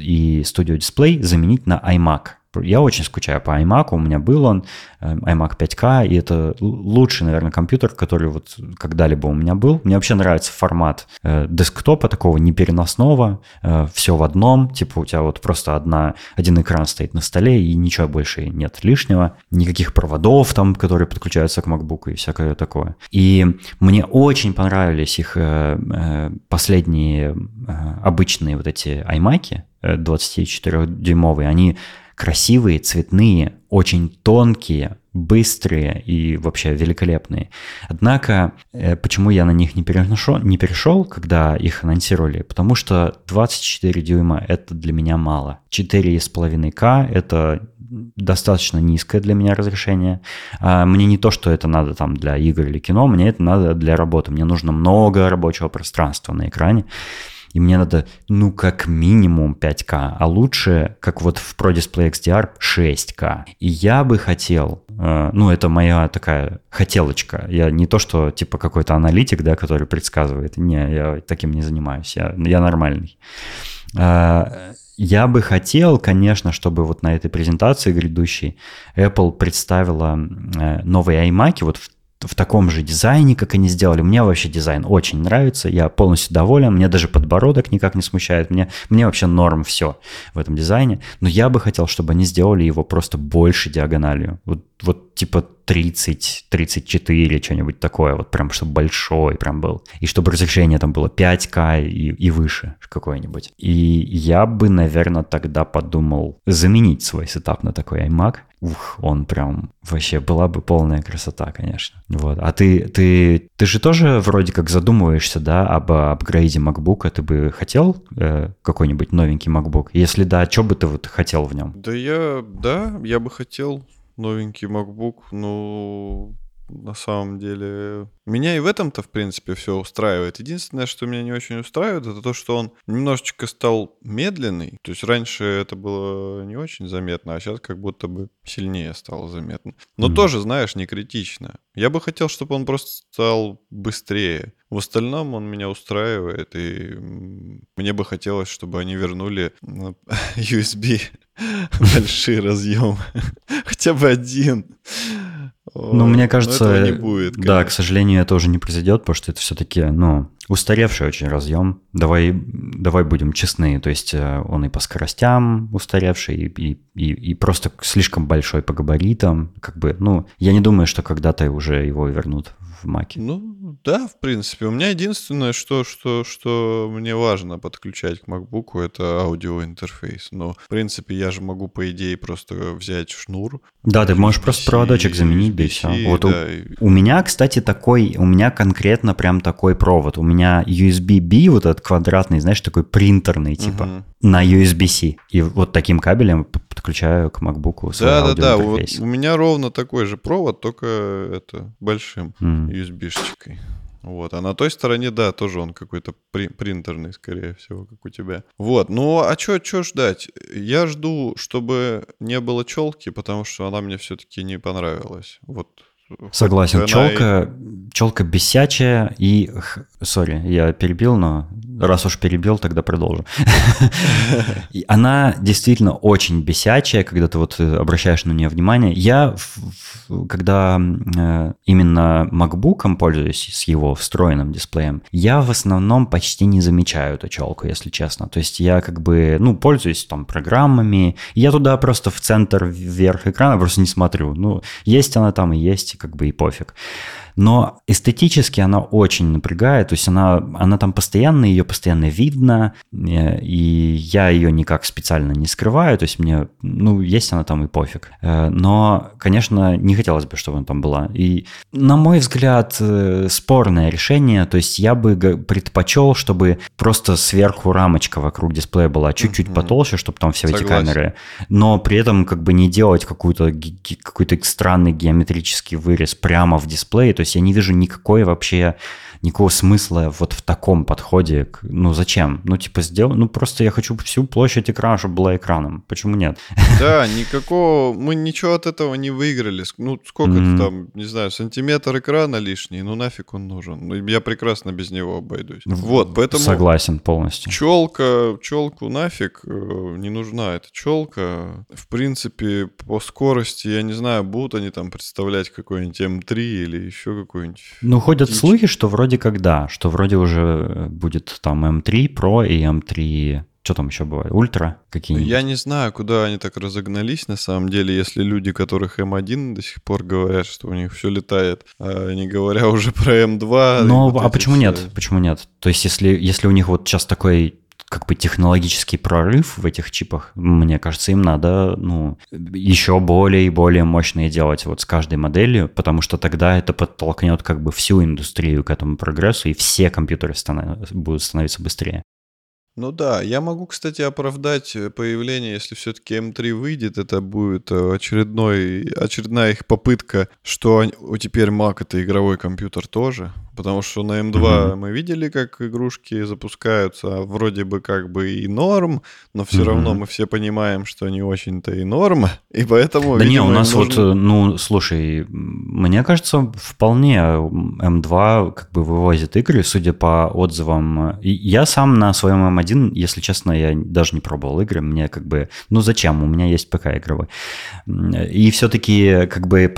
и Studio Display заменить на iMac. Я очень скучаю по iMac, у меня был он, э, iMac 5K, и это лучший, наверное, компьютер, который вот когда-либо у меня был. Мне вообще нравится формат э, десктопа такого непереносного, э, все в одном, типа у тебя вот просто одна, один экран стоит на столе, и ничего больше нет лишнего, никаких проводов там, которые подключаются к MacBook и всякое такое. И мне очень понравились их последние обычные вот эти iMac, 24-дюймовые, они красивые, цветные, очень тонкие, быстрые и вообще великолепные. Однако, э, почему я на них не, перешел, не перешел, когда их анонсировали? Потому что 24 дюйма — это для меня мало. 4,5К — это достаточно низкое для меня разрешение. А мне не то, что это надо там для игр или кино, мне это надо для работы. Мне нужно много рабочего пространства на экране и мне надо, ну, как минимум 5К, а лучше, как вот в Pro Display XDR, 6К. И я бы хотел, э, ну, это моя такая хотелочка. Я не то, что типа какой-то аналитик, да, который предсказывает. Не, я таким не занимаюсь, я, я нормальный. Э, я бы хотел, конечно, чтобы вот на этой презентации грядущей Apple представила э, новые iMac вот в в таком же дизайне, как они сделали. Мне вообще дизайн очень нравится, я полностью доволен, мне даже подбородок никак не смущает, мне, мне вообще норм все в этом дизайне, но я бы хотел, чтобы они сделали его просто больше диагональю. Вот, вот типа 30, 34, что-нибудь такое, вот прям, чтобы большой прям был. И чтобы разрешение там было 5К и, и выше какое-нибудь. И я бы, наверное, тогда подумал заменить свой сетап на такой iMac. Ух, он прям вообще была бы полная красота, конечно. Вот. А ты, ты, ты же тоже вроде как задумываешься, да, об апгрейде MacBook. Ты бы хотел э, какой-нибудь новенький MacBook? Если да, что бы ты вот хотел в нем? Да я, да, я бы хотел новенький MacBook, ну, на самом деле. Меня и в этом-то, в принципе, все устраивает. Единственное, что меня не очень устраивает, это то, что он немножечко стал медленный. То есть раньше это было не очень заметно, а сейчас как будто бы сильнее стало заметно. Но mm-hmm. тоже, знаешь, не критично. Я бы хотел, чтобы он просто стал быстрее. В остальном он меня устраивает, и мне бы хотелось, чтобы они вернули USB большие разъемы. Хотя бы один. Ну, мне кажется, не будет, да, к сожалению, это уже не произойдет, потому что это все-таки, ну, устаревший очень разъем. Давай, давай будем честны, то есть э, он и по скоростям устаревший, и, и, и просто слишком большой по габаритам. Как бы, ну, я не думаю, что когда-то уже его вернут в Маке. Ну, да, в принципе. У меня единственное, что, что, что мне важно подключать к MacBook, это аудиоинтерфейс. Но, в принципе, я же могу, по идее, просто взять шнур. Да, ты можешь просто проводочек заменить, да и все. Вот да, у, у меня, кстати, такой, у меня конкретно прям такой провод. У меня USB-B, вот этот квадратный, знаешь, такой принтерный, типа, угу. на USB-C. И вот таким кабелем подключаю к MacBook Да, да, да. Вот у меня ровно такой же провод, только это большим. Mm. USB-шечкой. Вот, а на той стороне, да, тоже он какой-то при- принтерный, скорее всего, как у тебя. Вот, ну а что чё ждать? Я жду, чтобы не было челки, потому что она мне все-таки не понравилась. Вот Согласен. Челка, и... челка бесячая и... Сори, я перебил, но раз уж перебил, тогда продолжу. Она действительно очень бесячая, когда ты вот обращаешь на нее внимание. Я, когда э, именно MacBook пользуюсь с его встроенным дисплеем, я в основном почти не замечаю эту челку, если честно. То есть я как бы, ну, пользуюсь там программами, я туда просто в центр вверх экрана просто не смотрю. Ну, есть она там и есть, как бы и пофиг. Но эстетически она очень напрягает, то есть она, она там постоянно, ее постоянно видно, э, и я ее никак специально не скрываю, то есть мне, ну, есть она там и пофиг. Э, но, конечно, не хотелось бы, чтобы она там была. И, на мой взгляд, э, спорное решение, то есть я бы предпочел, чтобы просто сверху рамочка вокруг дисплея была чуть-чуть mm-hmm. потолще, чтобы там все Согласен. эти камеры, но при этом как бы не делать какую-то какой-то странный геометрический вырез прямо в дисплее, то есть я не вижу никакой вообще никакого смысла вот в таком подходе. К, ну, зачем? Ну, типа, сделать... Ну, просто я хочу всю площадь экрана, чтобы была экраном. Почему нет? Да, никакого... Мы ничего от этого не выиграли. Ну, сколько mm-hmm. там, не знаю, сантиметр экрана лишний, ну, нафиг он нужен. Ну, я прекрасно без него обойдусь. Вот, поэтому... Согласен полностью. Челка, челку нафиг э, не нужна эта челка. В принципе, по скорости, я не знаю, будут они там представлять какой-нибудь М3 или еще какой-нибудь... Ну, ходят слухи, что вроде вроде как да, что вроде уже э, будет там M3 Pro и M3 что там еще бывает? Ультра какие-нибудь? Я не знаю, куда они так разогнались, на самом деле, если люди, которых М1 до сих пор говорят, что у них все летает, а не говоря уже про М2. Ну, вот а почему все... нет? Почему нет? То есть, если, если у них вот сейчас такой как бы технологический прорыв в этих чипах, мне кажется, им надо, ну, еще более и более мощные делать вот с каждой моделью, потому что тогда это подтолкнет как бы всю индустрию к этому прогрессу, и все компьютеры станов... будут становиться быстрее. Ну да, я могу, кстати, оправдать э, появление, если все-таки М3 выйдет, это будет э, очередной, очередная их попытка, что они, теперь Mac это игровой компьютер тоже, Потому что на М2 mm-hmm. мы видели, как игрушки запускаются, а вроде бы как бы и норм, но все mm-hmm. равно мы все понимаем, что не очень-то и норм, и поэтому... Да видимо, не, у нас нужно... вот, ну, слушай, мне кажется, вполне М2 как бы вывозит игры, судя по отзывам. я сам на своем М1, если честно, я даже не пробовал игры, мне как бы, ну зачем, у меня есть ПК игровой. И все-таки как бы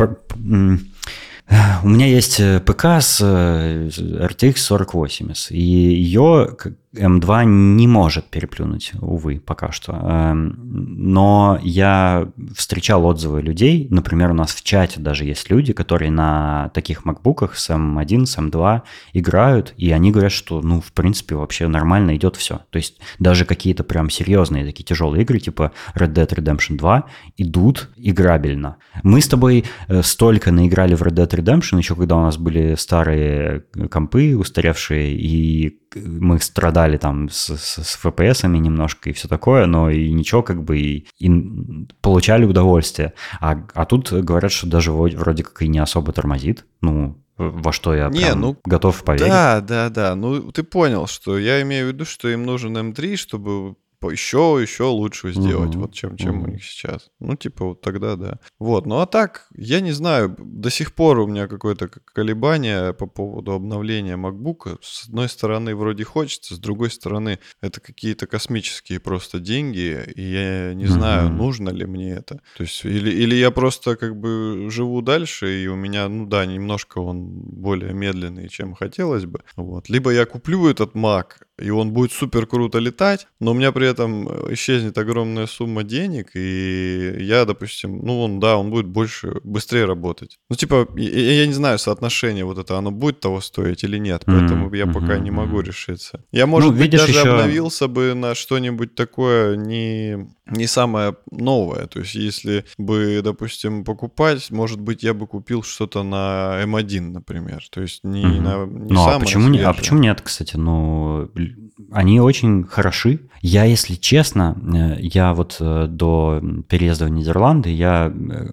у меня есть э, ПК с э, RTX 4080, и ее М2 не может переплюнуть, увы, пока что. Эм, но я встречал отзывы людей, например, у нас в чате даже есть люди, которые на таких макбуках с M1, с M2 играют, и они говорят, что, ну, в принципе, вообще нормально идет все. То есть даже какие-то прям серьезные такие тяжелые игры, типа Red Dead Redemption 2, идут играбельно. Мы с тобой э, столько наиграли в Red Dead Redemption, еще когда у нас были старые компы устаревшие, и мы страдали там с, с, с FPS немножко и все такое, но и ничего как бы и, и получали удовольствие. А, а тут говорят, что даже вроде как и не особо тормозит. Ну, во что я не, ну, готов поверить. Да, да, да. Ну, ты понял, что я имею в виду, что им нужен М3, чтобы еще, еще лучше сделать, угу. вот чем, чем угу. у них сейчас. Ну, типа, вот тогда да. Вот, ну а так, я не знаю, до сих пор у меня какое-то колебание по поводу обновления MacBook. С одной стороны, вроде хочется, с другой стороны, это какие-то космические просто деньги, и я не знаю, угу. нужно ли мне это. То есть, или, или я просто как бы живу дальше, и у меня, ну да, немножко он более медленный, чем хотелось бы. Вот. Либо я куплю этот Mac, и он будет супер круто летать, но у меня при этом э, исчезнет огромная сумма денег, и я, допустим, ну он, да, он будет больше, быстрее работать. Ну, типа, я, я не знаю, соотношение вот это, оно будет того стоить или нет, поэтому mm-hmm. я пока mm-hmm. не могу решиться. Я, может ну, быть, даже еще... обновился бы на что-нибудь такое не не самое новое. То есть, если бы, допустим, покупать, может быть, я бы купил что-то на М1, например. То есть не угу. на не ну, а почему, не, а почему нет, кстати? Ну, они очень хороши. Я, если честно, э, я вот э, до переезда в Нидерланды, я э,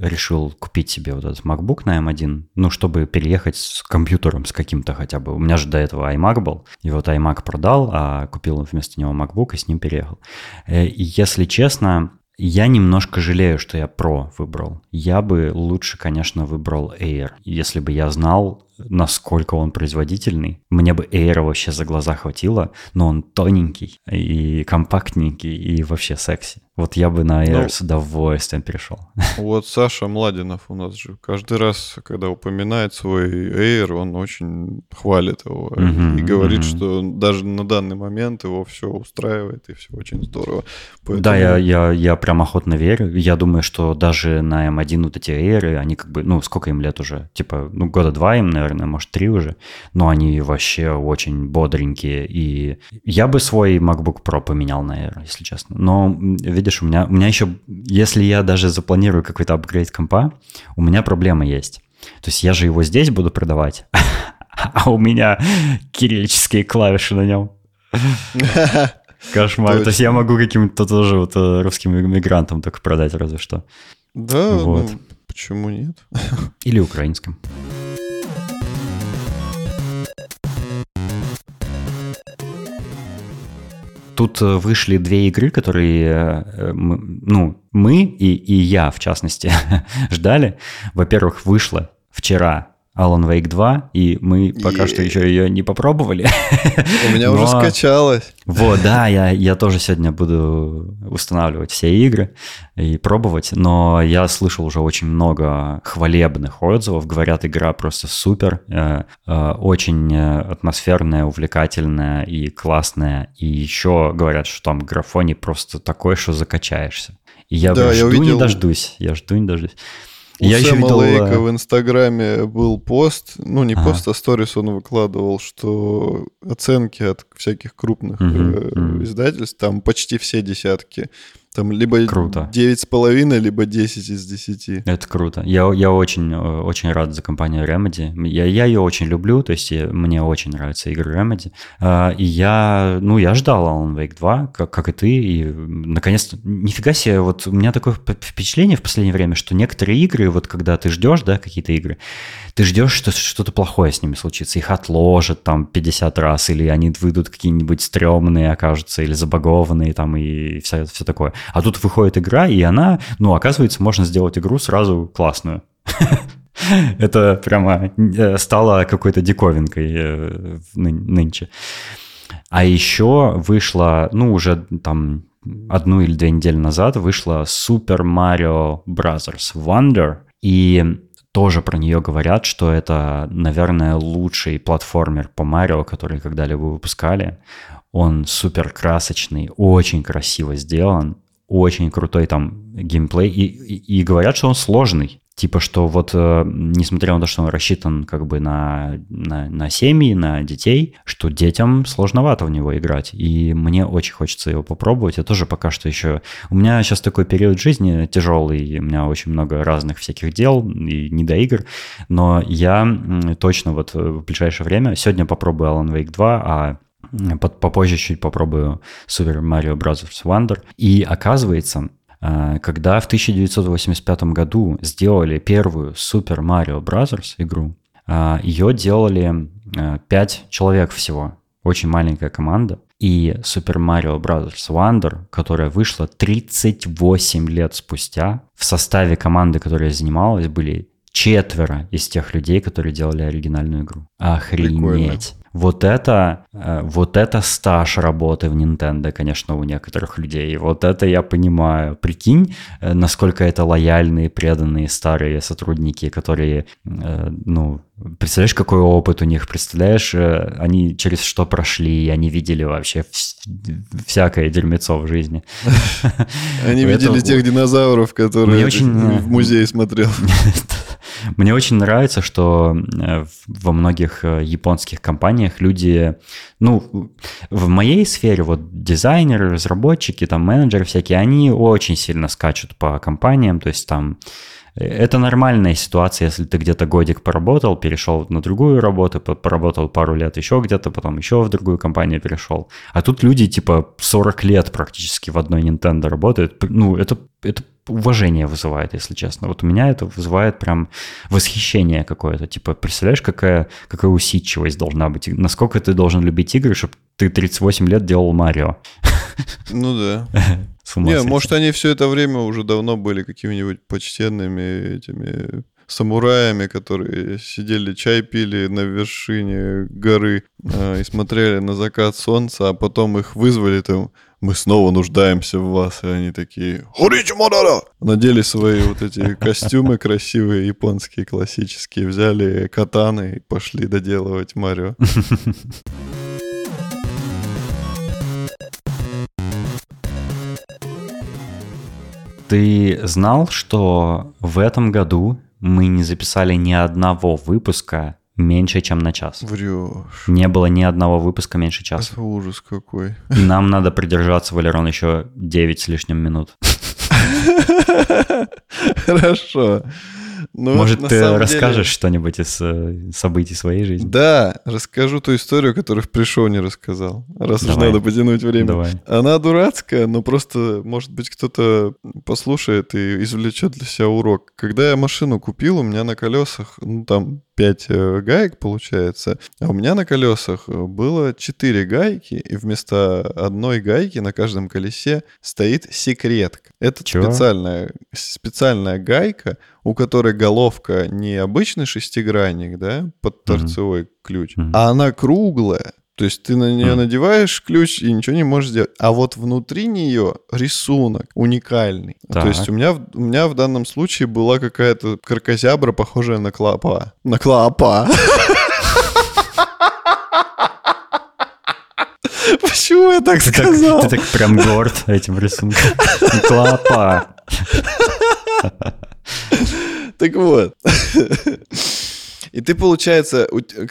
решил купить себе вот этот MacBook на M1, ну, чтобы переехать с компьютером с каким-то хотя бы. У меня же до этого iMac был, и вот iMac продал, а купил вместо него MacBook и с ним переехал. И если честно, я немножко жалею, что я Pro выбрал. Я бы лучше, конечно, выбрал Air, если бы я знал, насколько он производительный. Мне бы Air вообще за глаза хватило, но он тоненький и компактненький и вообще секси. Вот я бы на Air ну, с удовольствием перешел. Вот Саша Младинов у нас же каждый раз, когда упоминает свой Air, он очень хвалит его uh-huh, и говорит, uh-huh. что даже на данный момент его все устраивает и все очень здорово. Поэтому... Да, я, я, я прям охотно верю. Я думаю, что даже на M1 вот эти Air, они как бы, ну, сколько им лет уже? Типа, ну, года два им, наверное, может, три уже. Но они вообще очень бодренькие. И я бы свой MacBook Pro поменял на Air, если честно. Но, видишь, у меня, у меня еще, если я даже запланирую какой-то апгрейд компа, у меня проблема есть. То есть я же его здесь буду продавать, а у меня кириллические клавиши на нем. Кошмар. То есть я могу каким-то тоже вот э, русским иммигрантам только продать разве что. Да, вот. ну, почему нет? Или украинским. Тут э, вышли две игры, которые, э, ну, мы и, и я, в частности, ждали. Во-первых, вышла вчера Alan Wake 2, и мы пока е- что еще ее не попробовали. У меня уже скачалось. Вот, да, я, я тоже сегодня буду устанавливать все игры и пробовать, но я слышал уже очень много хвалебных отзывов. Говорят, игра просто супер, э, э, очень атмосферная, увлекательная и классная. И еще говорят, что там графоний просто такой, что закачаешься. И я, да, я жду увидел... не дождусь, я жду не дождусь. У Я еще Сэма видел, Лейка э, в Инстаграме был пост, ну не Ага. пост, а сторис он выкладывал, что оценки от всяких крупных Мгм, э, мгм. издательств, там почти все десятки. Там либо Круто. 9,5, либо 10 из 10. Это круто. Я, я очень, э, очень рад за компанию Remedy. Я, я ее очень люблю, то есть я- мне очень нравятся игры Remedy. А, И я, ну, я ждал Alan Wake 2, как, как и ты, и наконец-то, нифига себе, вот у меня такое впечатление в последнее время, что некоторые игры, вот когда ты ждешь, да, какие-то игры, ты ждешь, что что-то плохое с ними случится, их отложат там 50 раз, или они выйдут какие-нибудь стрёмные окажутся, или забагованные там, и все, все такое. А тут выходит игра, и она, ну, оказывается, можно сделать игру сразу классную. Это прямо э, стало какой-то диковинкой э, нынче. А еще вышла, ну, уже там одну или две недели назад вышла Super Mario Bros. Wonder, и тоже про нее говорят, что это, наверное, лучший платформер по Марио, который когда-либо выпускали. Он супер красочный, очень красиво сделан, очень крутой там геймплей, и, и- и говорят, что он сложный. Типа, что вот, э, несмотря на то, что он рассчитан как бы на, на, на семьи, на детей, что детям сложновато в него играть. И мне очень хочется его попробовать. Я тоже пока что еще... У меня сейчас такой период жизни тяжелый, у меня очень много разных всяких дел и не до игр. Но я точно вот в ближайшее время... Сегодня попробую Alan Wake 2, а под- попозже чуть попробую Super Mario Bros. Wonder. И оказывается, а, когда в 1985 году сделали первую Super Mario Bros. игру, а, ее делали а, пять человек всего. Очень маленькая команда. И Super Mario Bros. Wonder, которая вышла 38 лет спустя, в составе команды, которая занималась, были четверо из тех людей, которые делали оригинальную игру. Охренеть. Прикольно. Вот это, э, вот это стаж работы в Nintendo, конечно, у некоторых людей. Вот это я понимаю. Прикинь, э, насколько это лояльные, преданные старые сотрудники, которые, э, ну, представляешь, какой опыт у них, представляешь, э, они через что прошли, они видели вообще вс- всякое дерьмецо в жизни. Они видели тех динозавров, которые очень, э, в музее смотрел. Мне очень нравится, что э, в- во многих японских компаниях люди, ну, в моей сфере, вот дизайнеры, разработчики, там менеджеры всякие, они очень сильно скачут по компаниям, то есть там это нормальная ситуация, если ты где-то годик поработал, перешел на другую работу, по- поработал пару лет еще где-то, потом еще в другую компанию перешел. А тут люди типа 40 лет практически в одной Nintendo работают. Ну, это, это уважение вызывает, если честно. Вот у меня это вызывает прям восхищение какое-то. Типа, представляешь, какая, какая усидчивость должна быть? Насколько ты должен любить игры, чтобы ты 38 лет делал Марио? Ну да. С ума Не, может, они все это время уже давно были какими-нибудь почтенными этими самураями, которые сидели, чай пили на вершине горы э, и смотрели на закат солнца, а потом их вызвали там, мы снова нуждаемся в вас, и они такие, «Хоричи Модара!» Надели свои вот эти костюмы красивые, японские, классические, взяли катаны и пошли доделывать Марио. Ты знал, что в этом году мы не записали ни одного выпуска меньше, чем на час? Врешь. Не было ни одного выпуска меньше часа. Это ужас какой. И нам надо придержаться, Валерон, еще 9 с лишним минут. Хорошо. Ну, Может, ты самом деле- расскажешь что-нибудь из э, событий своей жизни? Да, расскажу ту историю, которую в пришел не рассказал. Раз уж Давай. надо потянуть время. Давай. Она дурацкая, но просто, может быть, кто-то послушает и извлечет для себя урок. Когда я машину купил, у меня на колесах, ну, там 5 гаек получается, а у меня на колесах э, было 4 гайки, и вместо одной гайки на каждом колесе стоит секретка. Это Чего? специальная, специальная гайка, у которой головка не обычный шестигранник, да, под торцевой ключ, Мгм. а она круглая. То есть ты на нее надеваешь ключ и ничего не можешь сделать. А вот внутри нее рисунок уникальный. Так. То есть у меня, в- у меня в данном случае была какая-то кракозябра, похожая на клопа. На клопа. Почему я так Ты так, сказал? ты так прям горд этим рисунком. Клопа. Так вот. И ты, получается,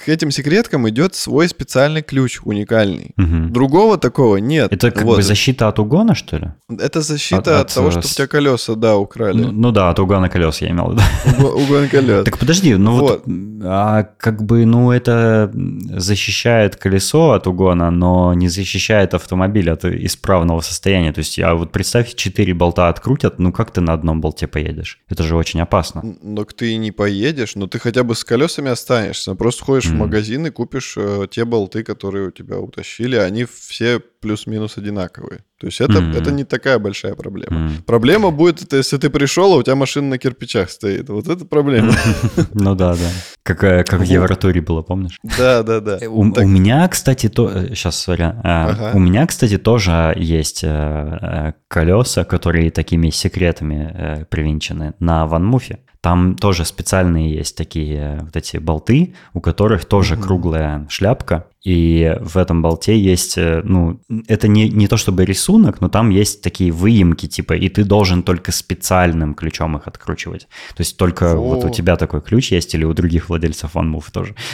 к этим секреткам идет свой специальный ключ уникальный. Мгм. Другого такого нет. Это как Вот. бы защита от угона, что ли? Это защита от- от, того, от, что э, у тебя колеса, да, украли. Ну, ну да, от угона колес я имел в виду. Уго- Угон колес. Так подожди, ну вот, а как бы, ну это защищает колесо от угона, но не защищает автомобиль от исправного состояния. То есть, а вот представь, четыре болта открутят, ну как ты на одном болте поедешь? Это же очень опасно. Но ты и не поедешь, но ты хотя бы с колесами останешься. Просто ходишь в Мгм. магазин и купишь э, те болты, которые у тебя утащили. Они все плюс-минус одинаковые. То есть это, Мгм. это не такая большая проблема. М. Проблема будет, это если ты пришел, а у тебя машина на кирпичах стоит. Вот это проблема. Ну да, да. Какая, как в. Евротуре было, помнишь? Да, да, да. У, Так. у меня, кстати, то... Сейчас, сори. А, Ага. У меня, кстати, тоже есть э, э, колеса, которые такими секретами э, привинчены на ванмуфе. Там тоже специальные есть такие э, вот эти болты, у которых тоже круглая шляпка. И в этом болте есть, э, ну, это не, не то чтобы рисунок, но там есть такие выемки, типа, и ты должен только специальным ключом их откручивать. То есть только вот у тебя такой ключ есть или у других владельцев OneMove тоже.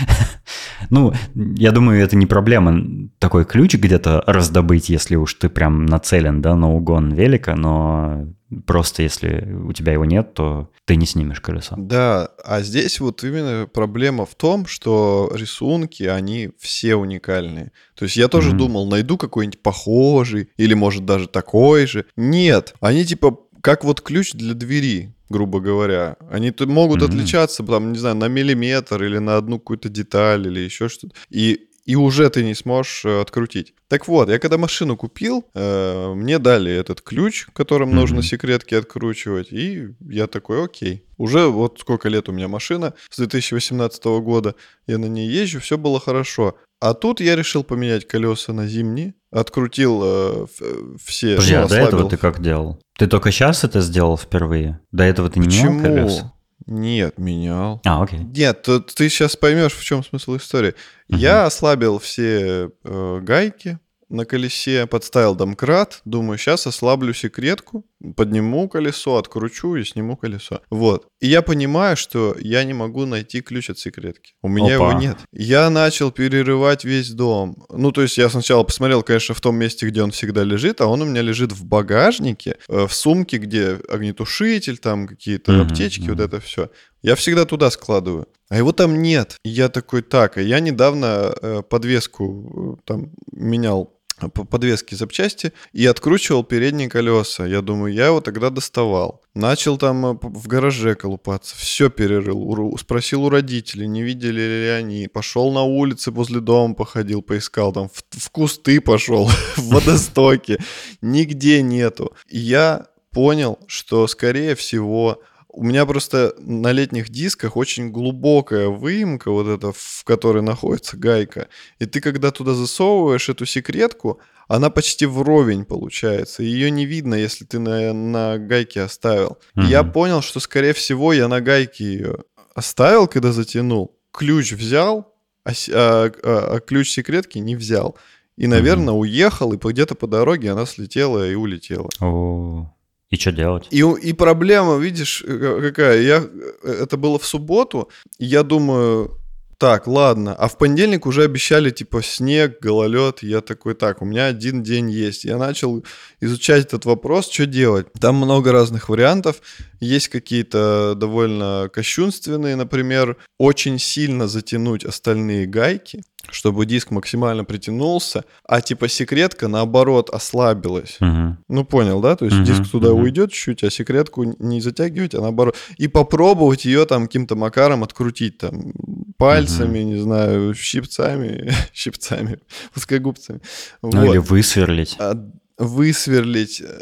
Ну, я думаю, это не проблема такой ключ где-то раздобыть, если уж ты прям нацелен, да, на угон велика, но просто если у тебя его нет, то ты не снимешь колесо. Да, а здесь вот именно проблема в том, что рисунки, они все уникальные. То есть я тоже Мгм. думал, найду какой-нибудь похожий или, может, даже такой же. Нет, они типа как вот ключ для двери, грубо говоря. Они могут Мгм. отличаться, там, не знаю, на миллиметр или на одну какую-то деталь или еще что-то. И и уже ты не сможешь э, открутить. Так вот, я когда машину купил, э, мне дали этот ключ, которым Мгм. нужно секретки откручивать, и я такой, окей. Уже вот сколько лет у меня машина, с 2018 года, я на ней езжу, все было хорошо. А тут я решил поменять колеса на зимние, открутил э, ф- все... Подожди, ну, а до этого ты как делал? Ты только сейчас это сделал впервые? До этого ты не менял колеса? Нет, менял. А, окей. Нет, то ты сейчас поймешь, в чем смысл истории. Мгм. Я ослабил все э, гайки на колесе, подставил домкрат, думаю, сейчас ослаблю секретку, подниму колесо, откручу и сниму колесо. Вот. И я понимаю, что я не могу найти ключ от секретки. У меня Опа. его нет. Я начал перерывать весь дом. Ну, то есть я сначала посмотрел, конечно, в том месте, где он всегда лежит, а он у меня лежит в багажнике, э, в сумке, где огнетушитель, там какие-то Мгм, аптечки, вот это все. Я всегда туда складываю. А его там нет. И я такой, так, а я недавно э, подвеску э, там менял подвески запчасти и откручивал передние колеса. Я думаю, я его тогда доставал. Начал там э, в гараже колупаться, все перерыл, спросил у родителей, не видели ли они. Пошел на улице возле дома, походил, поискал, там в, в кусты пошел, в водостоке. Нигде нету. Я понял, что, скорее всего, у меня просто на летних дисках очень глубокая выемка, вот эта, в которой находится гайка. И ты, когда туда засовываешь эту секретку, она почти вровень получается. Ее не видно, если ты на, на гайке оставил. И я понял, что, скорее всего, я на гайке ее оставил, когда затянул. Ключ взял, а, а- а- а ключ секретки не взял. И, наверное, уехал, и где-то по дороге она слетела и улетела. О, И что делать? И, и проблема, видишь, э, какая? Я, э, это было в субботу, я думаю, так, ладно. А в понедельник уже обещали, типа, снег, гололед. Я такой, так, у меня один день есть. Я начал изучать этот вопрос, что делать. Там много разных вариантов. Есть какие-то довольно кощунственные, например, очень сильно затянуть остальные гайки, чтобы диск максимально притянулся, а типа секретка наоборот ослабилась. Мгм. Ну, понял, да? То есть Мгм, диск туда мгм. уйдет чуть-чуть, а секретку не затягивать, а наоборот. И попробовать ее там каким-то макаром открутить там пальцами, не знаю, щипцами, щипцами, плоскогубцами. Ну или Вот. высверлить. А высверлить э,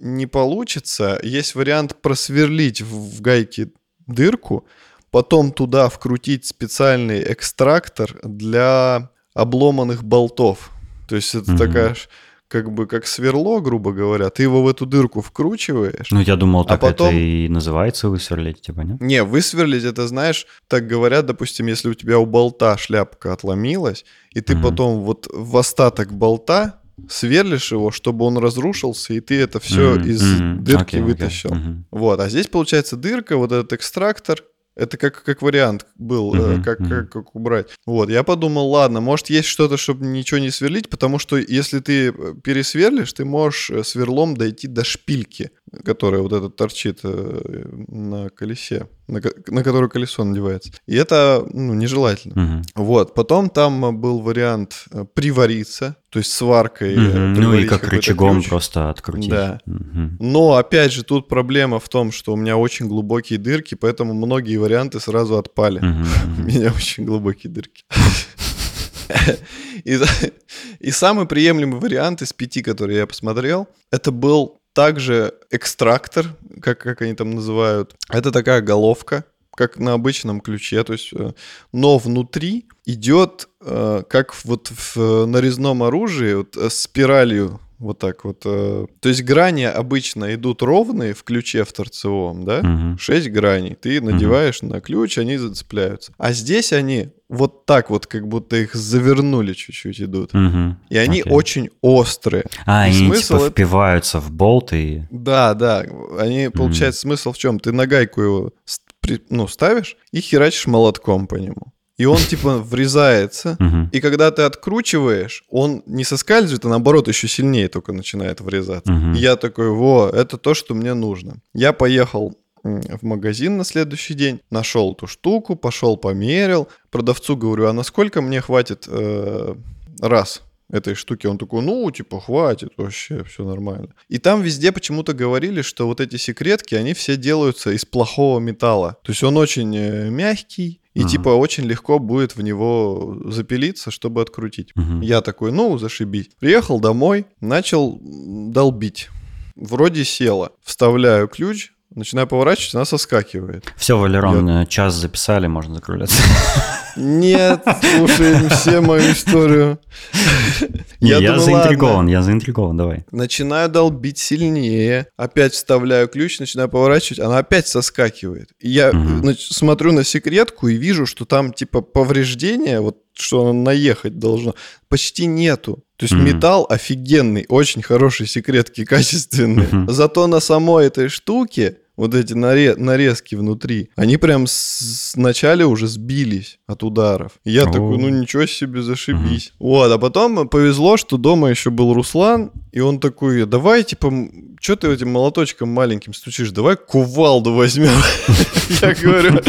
не получится. Есть вариант просверлить в, в гайке дырку, потом туда вкрутить специальный экстрактор для обломанных болтов. То есть это Мгм. такая как бы как сверло, грубо говоря. Ты его в эту дырку вкручиваешь. Ну, я думал, А так потом- это и называется высверлить, типа, нет? Не, высверлить это, знаешь, так говорят, допустим, если у тебя у болта шляпка отломилась, и ты Мгм. потом вот в остаток болта сверлишь его, чтобы он разрушился, и ты это все Мгм, из мгм. дырки окей. вытащил. Мгм. Вот, а здесь получается дырка, вот этот экстрактор, это как, как вариант был, Мгм, как, мгм. как, как убрать. Вот, я подумал, ладно, может есть что-то, чтобы ничего не сверлить, потому что если ты э, пересверлишь, ты можешь э, сверлом дойти до шпильки, которая вот эта торчит на колесе, на, на которую колесо надевается. И это ну, нежелательно. Мгм. Вот, потом там э, был вариант э, привариться, то есть сваркой. Мгм. Ну и как рычагом ключ. просто открутить. Да. Мгм. Но, опять же, тут проблема в том, что у меня очень глубокие дырки, поэтому многие варианты сразу отпали. Мгм. У меня очень глубокие дырки. И, и самый приемлемый вариант из пяти, которые я посмотрел, это был также экстрактор, как, как они там называют. Это такая головка, как на обычном ключе, то есть, э, но внутри идет, э, как вот в нарезном оружии, вот, э, спиралью вот так вот. То есть грани обычно идут ровные в ключе в торцевом, да? Мгм. Шесть граней. Ты надеваешь на ключ, они зацепляются. А здесь они вот так вот, как будто их завернули чуть-чуть идут. Мгм. И они Окей. очень острые. А, И они смысл типа это- впиваются в болт и... Да, да. Они, получается, смысл в чем? Ты на гайку его ну, ставишь и херачишь молотком по нему. И он типа врезается. И когда ты откручиваешь, он не соскальзывает, а наоборот еще сильнее только начинает врезаться. И я такой, во, это то, что мне нужно. Я поехал в магазин на следующий день, нашел эту штуку, пошел померил. Продавцу говорю, а насколько мне хватит э, раз этой штуки? Он такой, ну, типа, хватит, вообще, все нормально. И там везде почему-то говорили, что вот эти секретки, они все делаются из плохого металла. То есть он очень э, мягкий, и Мгм. типа очень легко будет в него запилиться, чтобы открутить. Мгм. Я такой, ну, зашибись. Приехал домой, начал долбить. Вроде села. Вставляю ключ, начинаю поворачивать, она соскакивает. Все, Валерон, э, час записали, можно закругляться. Нет, слушай все мою историю. Не, Я думаю, заинтригован, ладно. я заинтригован, давай. Начинаю долбить сильнее. Опять вставляю ключ, начинаю поворачивать, она опять соскакивает. И я нач- смотрю на секретку и вижу, что там типа повреждение, вот что оно наехать должно, почти нету. То есть Мгм. металл офигенный, очень хорошие секретки, качественные. Мгм. Зато на самой этой штуке вот эти наре- нарезки внутри, они прям с- вначале уже сбились от ударов. Я О. такой, ну ничего себе, зашибись. Вот, а потом повезло, что дома еще был Руслан, и он такой, давай, типа, что ты этим молоточком маленьким стучишь, давай кувалду возьмем. Я говорю,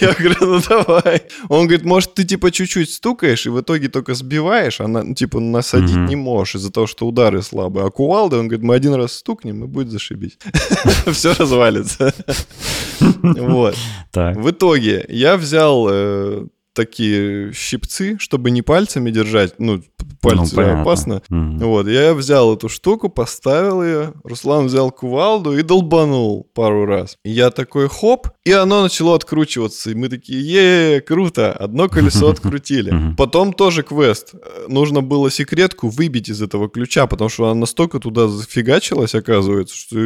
я говорю, ну давай. Он говорит, может, ты типа чуть-чуть стукаешь и в итоге только сбиваешь, а ну, типа насадить не можешь из-за того, что удары слабые. А кувалда, он говорит, мы один раз стукнем и будет зашибись. Все развалится. Вот. В итоге я взял э, такие щипцы, чтобы не пальцами держать, ну, пальцы Ну, понятно. опасно. Мгм. Вот, я взял эту штуку, поставил ее, Руслан взял кувалду и долбанул пару раз. И я такой хоп, и оно начало откручиваться. И мы такие, е круто, одно колесо открутили. Потом тоже квест. Нужно было секретку выбить из этого ключа, потому что она настолько туда зафигачилась, оказывается, что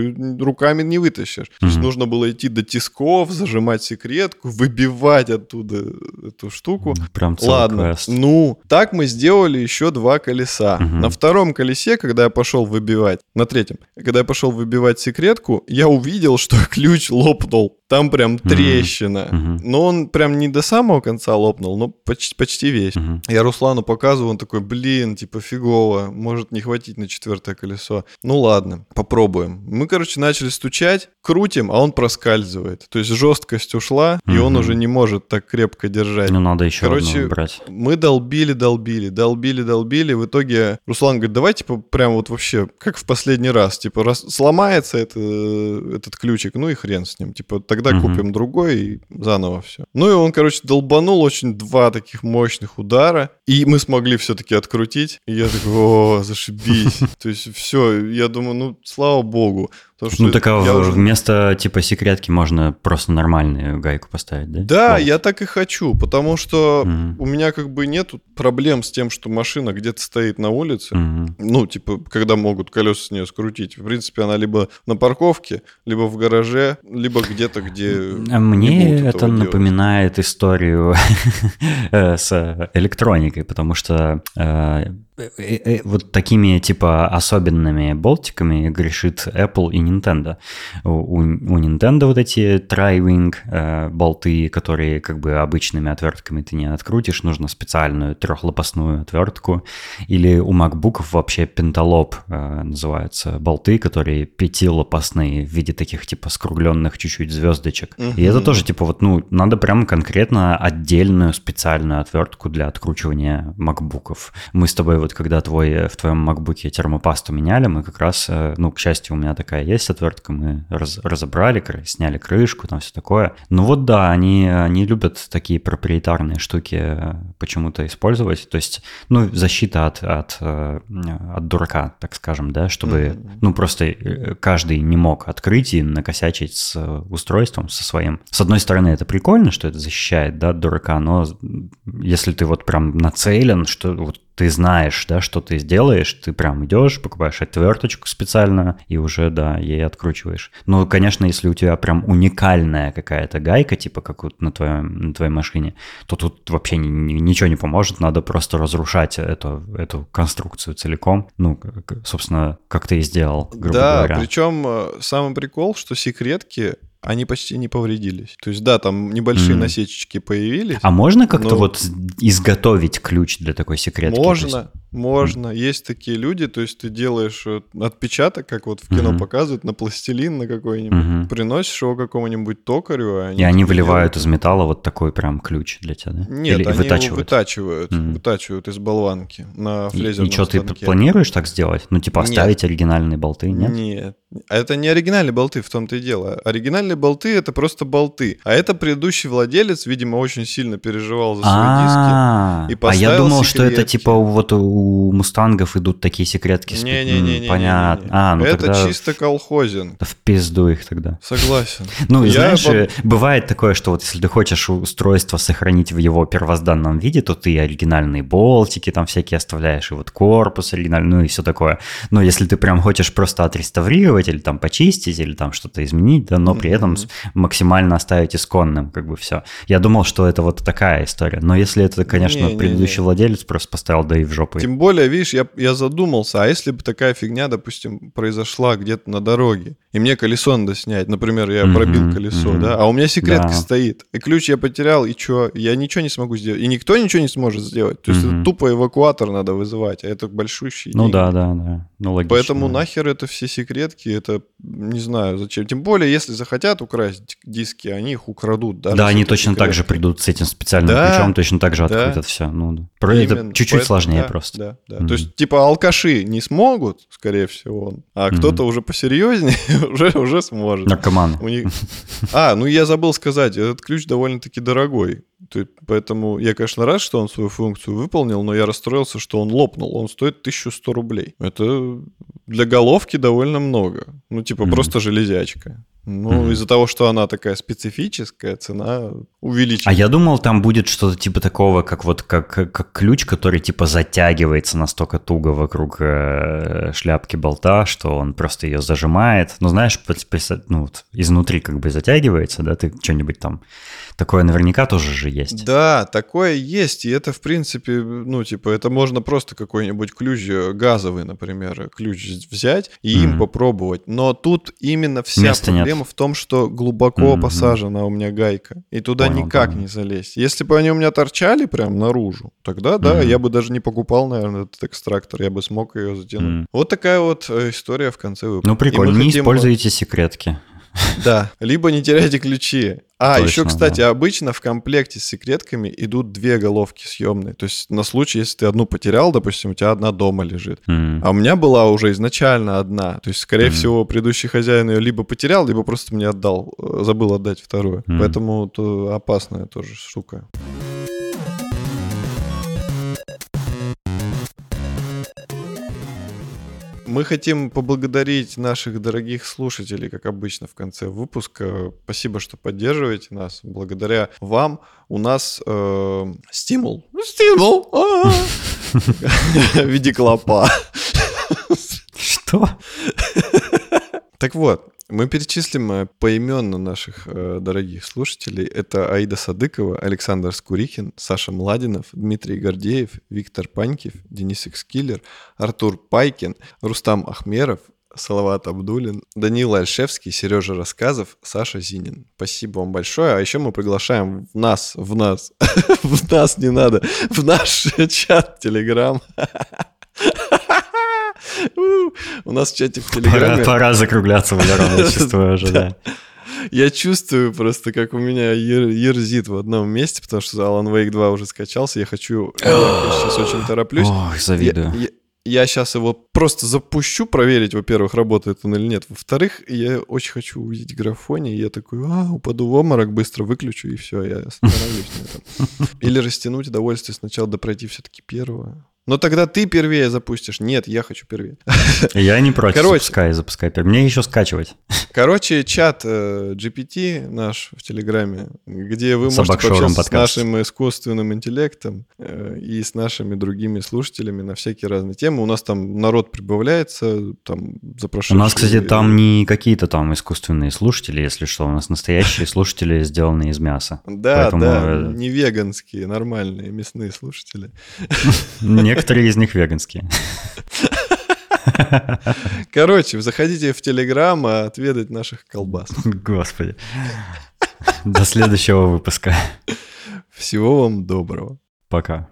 руками не вытащишь. То есть нужно было идти до тисков, зажимать секретку, выбивать оттуда эту штуку. Прям целый Ладно, квест. ну, так мы сделали еще два колеса. Мгм. На втором колесе, когда я пошел выбивать, на третьем, когда я пошел выбивать секретку, я увидел, что ключ лопнул. Там прям трещина. Мгм. Но он прям не до самого конца лопнул, но почти, почти весь. Мгм. Я Руслану показываю, он такой, блин, типа фигово, может не хватить на четвертое колесо. Ну ладно, попробуем. Мы, короче, начали стучать, крутим, а он проскальзывает. То есть жесткость ушла, и он уже не может так крепко держать. Ну, надо еще Короче, брать. Мы долбили, долбили, долбили, долбили. В итоге Руслан говорит, давай, типа, прям вот вообще, как в последний раз. Типа, раз сломается это, этот ключик, ну и хрен с ним. Типа, тогда Мгм. купим другой и заново все. Ну и он, короче, долбанул очень два таких мощных удара. И мы смогли все-таки открутить. И я такой, о, зашибись. То есть все, я думаю, ну, слава богу. Потому что Ну, так а уже- вместо типа секретки можно просто нормальную гайку поставить, да? Да, Болт. я так и хочу, потому что Мгм. у меня как бы нету проблем с тем, что машина где-то стоит на улице. Мгм. Ну, типа, когда могут колеса с нее скрутить. В принципе, она либо на парковке, либо в гараже, либо где-то, где... А не Мне это делать. напоминает историю э, с электроникой, потому что э, вот такими типа особенными болтиками грешит Apple и Nintendo. У, у Nintendo вот эти Tri-Wing э, болты, которые как бы обычными отвертками ты не открутишь, нужно специальную трехлопастную отвертку. Или у MacBook вообще пенталоп э, называются болты, которые пятилопастные в виде таких типа скругленных чуть-чуть звездочек. Uh-huh. И это тоже типа вот, ну, надо прям конкретно отдельную специальную отвертку для откручивания макбуков. Мы с тобой вот когда твой, в твоем макбуке термопасту меняли, мы как раз, э, ну, к счастью, у меня такая есть отвертка, мы раз, разобрали, сняли крышку, там все такое. Ну вот да, они, они любят такие проприетарные штуки э, почему-то использовать. То есть, ну, защита от, от, э, от дурака, так скажем, да, чтобы, mm-hmm. ну, просто каждый не мог открыть и накосячить с устройством, со своим. С одной стороны, это прикольно, что это защищает, да, от дурака, но если ты вот прям нацелен, что вот ты знаешь, да, что ты сделаешь, ты прям идешь, покупаешь отверточку специально и уже, да, ей откручиваешь. Ну, конечно, если у тебя прям уникальная какая-то гайка, типа как вот на, твоем, на твоей машине, то тут вообще ни, ни, ничего не поможет, надо просто разрушать эту, эту конструкцию целиком. Ну, собственно, как ты и сделал, грубо да, говоря. Да, причем э, самый прикол, что секретки они почти не повредились. То есть, да, там небольшие mm. насечечки появились. А можно как-то но... вот изготовить ключ для такой секретки? Можно, можно. Есть такие люди, то есть ты делаешь э, отпечаток, как вот в кино mm-hmm. показывают, на пластилин на какой-нибудь, mm-hmm. приносишь его какому-нибудь токарю. Они и они выливают делают... из металла вот такой прям ключ для тебя, да? Нет, Или они вытачивают? его вытачивают, mm-hmm. вытачивают из болванки на флезерном И, и что, ты планируешь так сделать? Ну, типа оставить нет. оригинальные болты, нет? Нет. Это не оригинальные болты, в том-то и дело. Оригинальные болты это просто болты. А это предыдущий владелец, видимо, очень сильно переживал за свои диски. И а я думал, что это типа вот у мустангов идут такие секретки. Не-не-не. Понятно. А, ну это чисто колхозин. В пизду их тогда. Согласен. Ну, знаешь, бывает такое, что вот если ты хочешь устройство сохранить в его первозданном виде, то ты оригинальные болтики там всякие оставляешь, и вот корпус оригинальный, ну и все такое. Но если ты прям хочешь просто отреставрировать или там почистить, или там что-то изменить, да, но при этом этом максимально оставить исконным, как бы все. Я думал, что это вот такая история. Но если это, конечно, не, предыдущий не, не. владелец просто поставил, да и в жопу. Тем более, видишь, я, я задумался, а если бы такая фигня, допустим, произошла где-то на дороге, и мне колесо надо снять, например, я пробил колесо, да, а у меня секретка да. стоит, и ключ я потерял, и что, я ничего не смогу сделать, и никто ничего не сможет сделать. То есть это тупо эвакуатор надо вызывать, а это большущий. Ну деньги. да, да, да. Ну, логично. Поэтому нахер это все секретки, это не знаю зачем. Тем более, если захотят украсть диски, они их украдут. да, они точно секретки. так же придут с этим специальным да, ключом, точно так же да. все. Ну, Про это чуть-чуть сложнее да, просто. Да, да. Mm-hmm. То есть, типа, алкаши не смогут, скорее всего, а mm-hmm. кто-то уже посерьезнее уже, уже сможет. Наркоманы. Них... А, ну я забыл сказать, этот ключ довольно-таки дорогой. Поэтому я, конечно, рад, что он свою функцию выполнил, но я расстроился, что он лопнул. Он стоит 1100 рублей. Это для головки довольно много. Ну, типа, mm-hmm. просто железячка. Ну, mm-hmm. из-за того, что она такая специфическая, цена увеличивается. А я думал, там будет что-то типа такого, как вот как, как ключ, который типа затягивается настолько туго вокруг э, шляпки болта, что он просто ее зажимает. Ну, знаешь, ну, вот, изнутри как бы затягивается, да, ты что-нибудь там Такое наверняка тоже же есть. Да, такое есть. И это, в принципе, ну, типа, это можно просто какой-нибудь ключ э, газовый, например, ключ взять и mm-hmm. им попробовать. Но тут именно вся Места проблема нет. в том, что глубоко mm-hmm. посажена у меня гайка. И туда понял, никак понял. не залезть. Если бы они у меня торчали прям наружу, тогда, да, mm-hmm. я бы даже не покупал, наверное, этот экстрактор. Я бы смог ее затянуть. Mm-hmm. Вот такая вот э, история в конце выпуска. Ну, прикольно. Не используйте секретки. Да, либо не теряйте ключи. А, Точно, еще, кстати, да. обычно в комплекте с секретками идут две головки съемные. То есть на случай, если ты одну потерял, допустим, у тебя одна дома лежит. Mm. А у меня была уже изначально одна. То есть, скорее mm. всего, предыдущий хозяин ее либо потерял, либо просто мне отдал, э, забыл отдать вторую. Mm. Поэтому это опасная тоже штука. Мы хотим поблагодарить наших дорогих слушателей, как обычно в конце выпуска. Спасибо, что поддерживаете нас. Благодаря вам у нас э, стимул. Стимул! А! В виде клопа. Что? Так вот, Мы перечислим э, поименно наших э, дорогих слушателей. Это Аида Садыкова, Александр Скурихин, Саша Младинов, Дмитрий Гордеев, Виктор Панькив, Денис Экскиллер, Артур Пайкин, Рустам Ахмеров, Салават Абдулин, Данила Альшевский, Сережа Рассказов, Саша Зинин. Спасибо вам большое. А еще мы приглашаем в нас, в нас, в нас не надо, в наш чат Телеграм. У нас в чате в Телеграме... Пора закругляться, Валерон, я чувствую уже, да. Я чувствую просто, как у меня ерзит в одном месте, потому что Alan Wake 2 уже скачался, я хочу... Сейчас очень тороплюсь. Ох, завидую. Я, я сейчас его просто запущу, проверить, во-первых, работает он или нет. Во-вторых, я очень хочу увидеть графоне, и я такой, а, упаду в обморок, быстро выключу, и все, я остановлюсь на этом. Или растянуть удовольствие сначала допройти все-таки первого. Но тогда ты первее запустишь. Нет, я хочу первее. Я не против. Короче, запускай, запускай. Мне еще скачивать. Короче, чат э, GPT наш в Телеграме, где вы можете пообщаться подкаст. с нашим искусственным интеллектом э, и с нашими другими слушателями на всякие разные темы. У нас там народ прибавляется, там за У нас, кстати, там не какие-то там искусственные слушатели, если что. У нас настоящие слушатели, сделанные из мяса. Да, Поэтому... да, э, не веганские, нормальные мясные слушатели. Некоторые из них веганские. Короче, заходите в Телеграм, отведать наших колбас. Господи. До следующего выпуска. Всего вам доброго. Пока.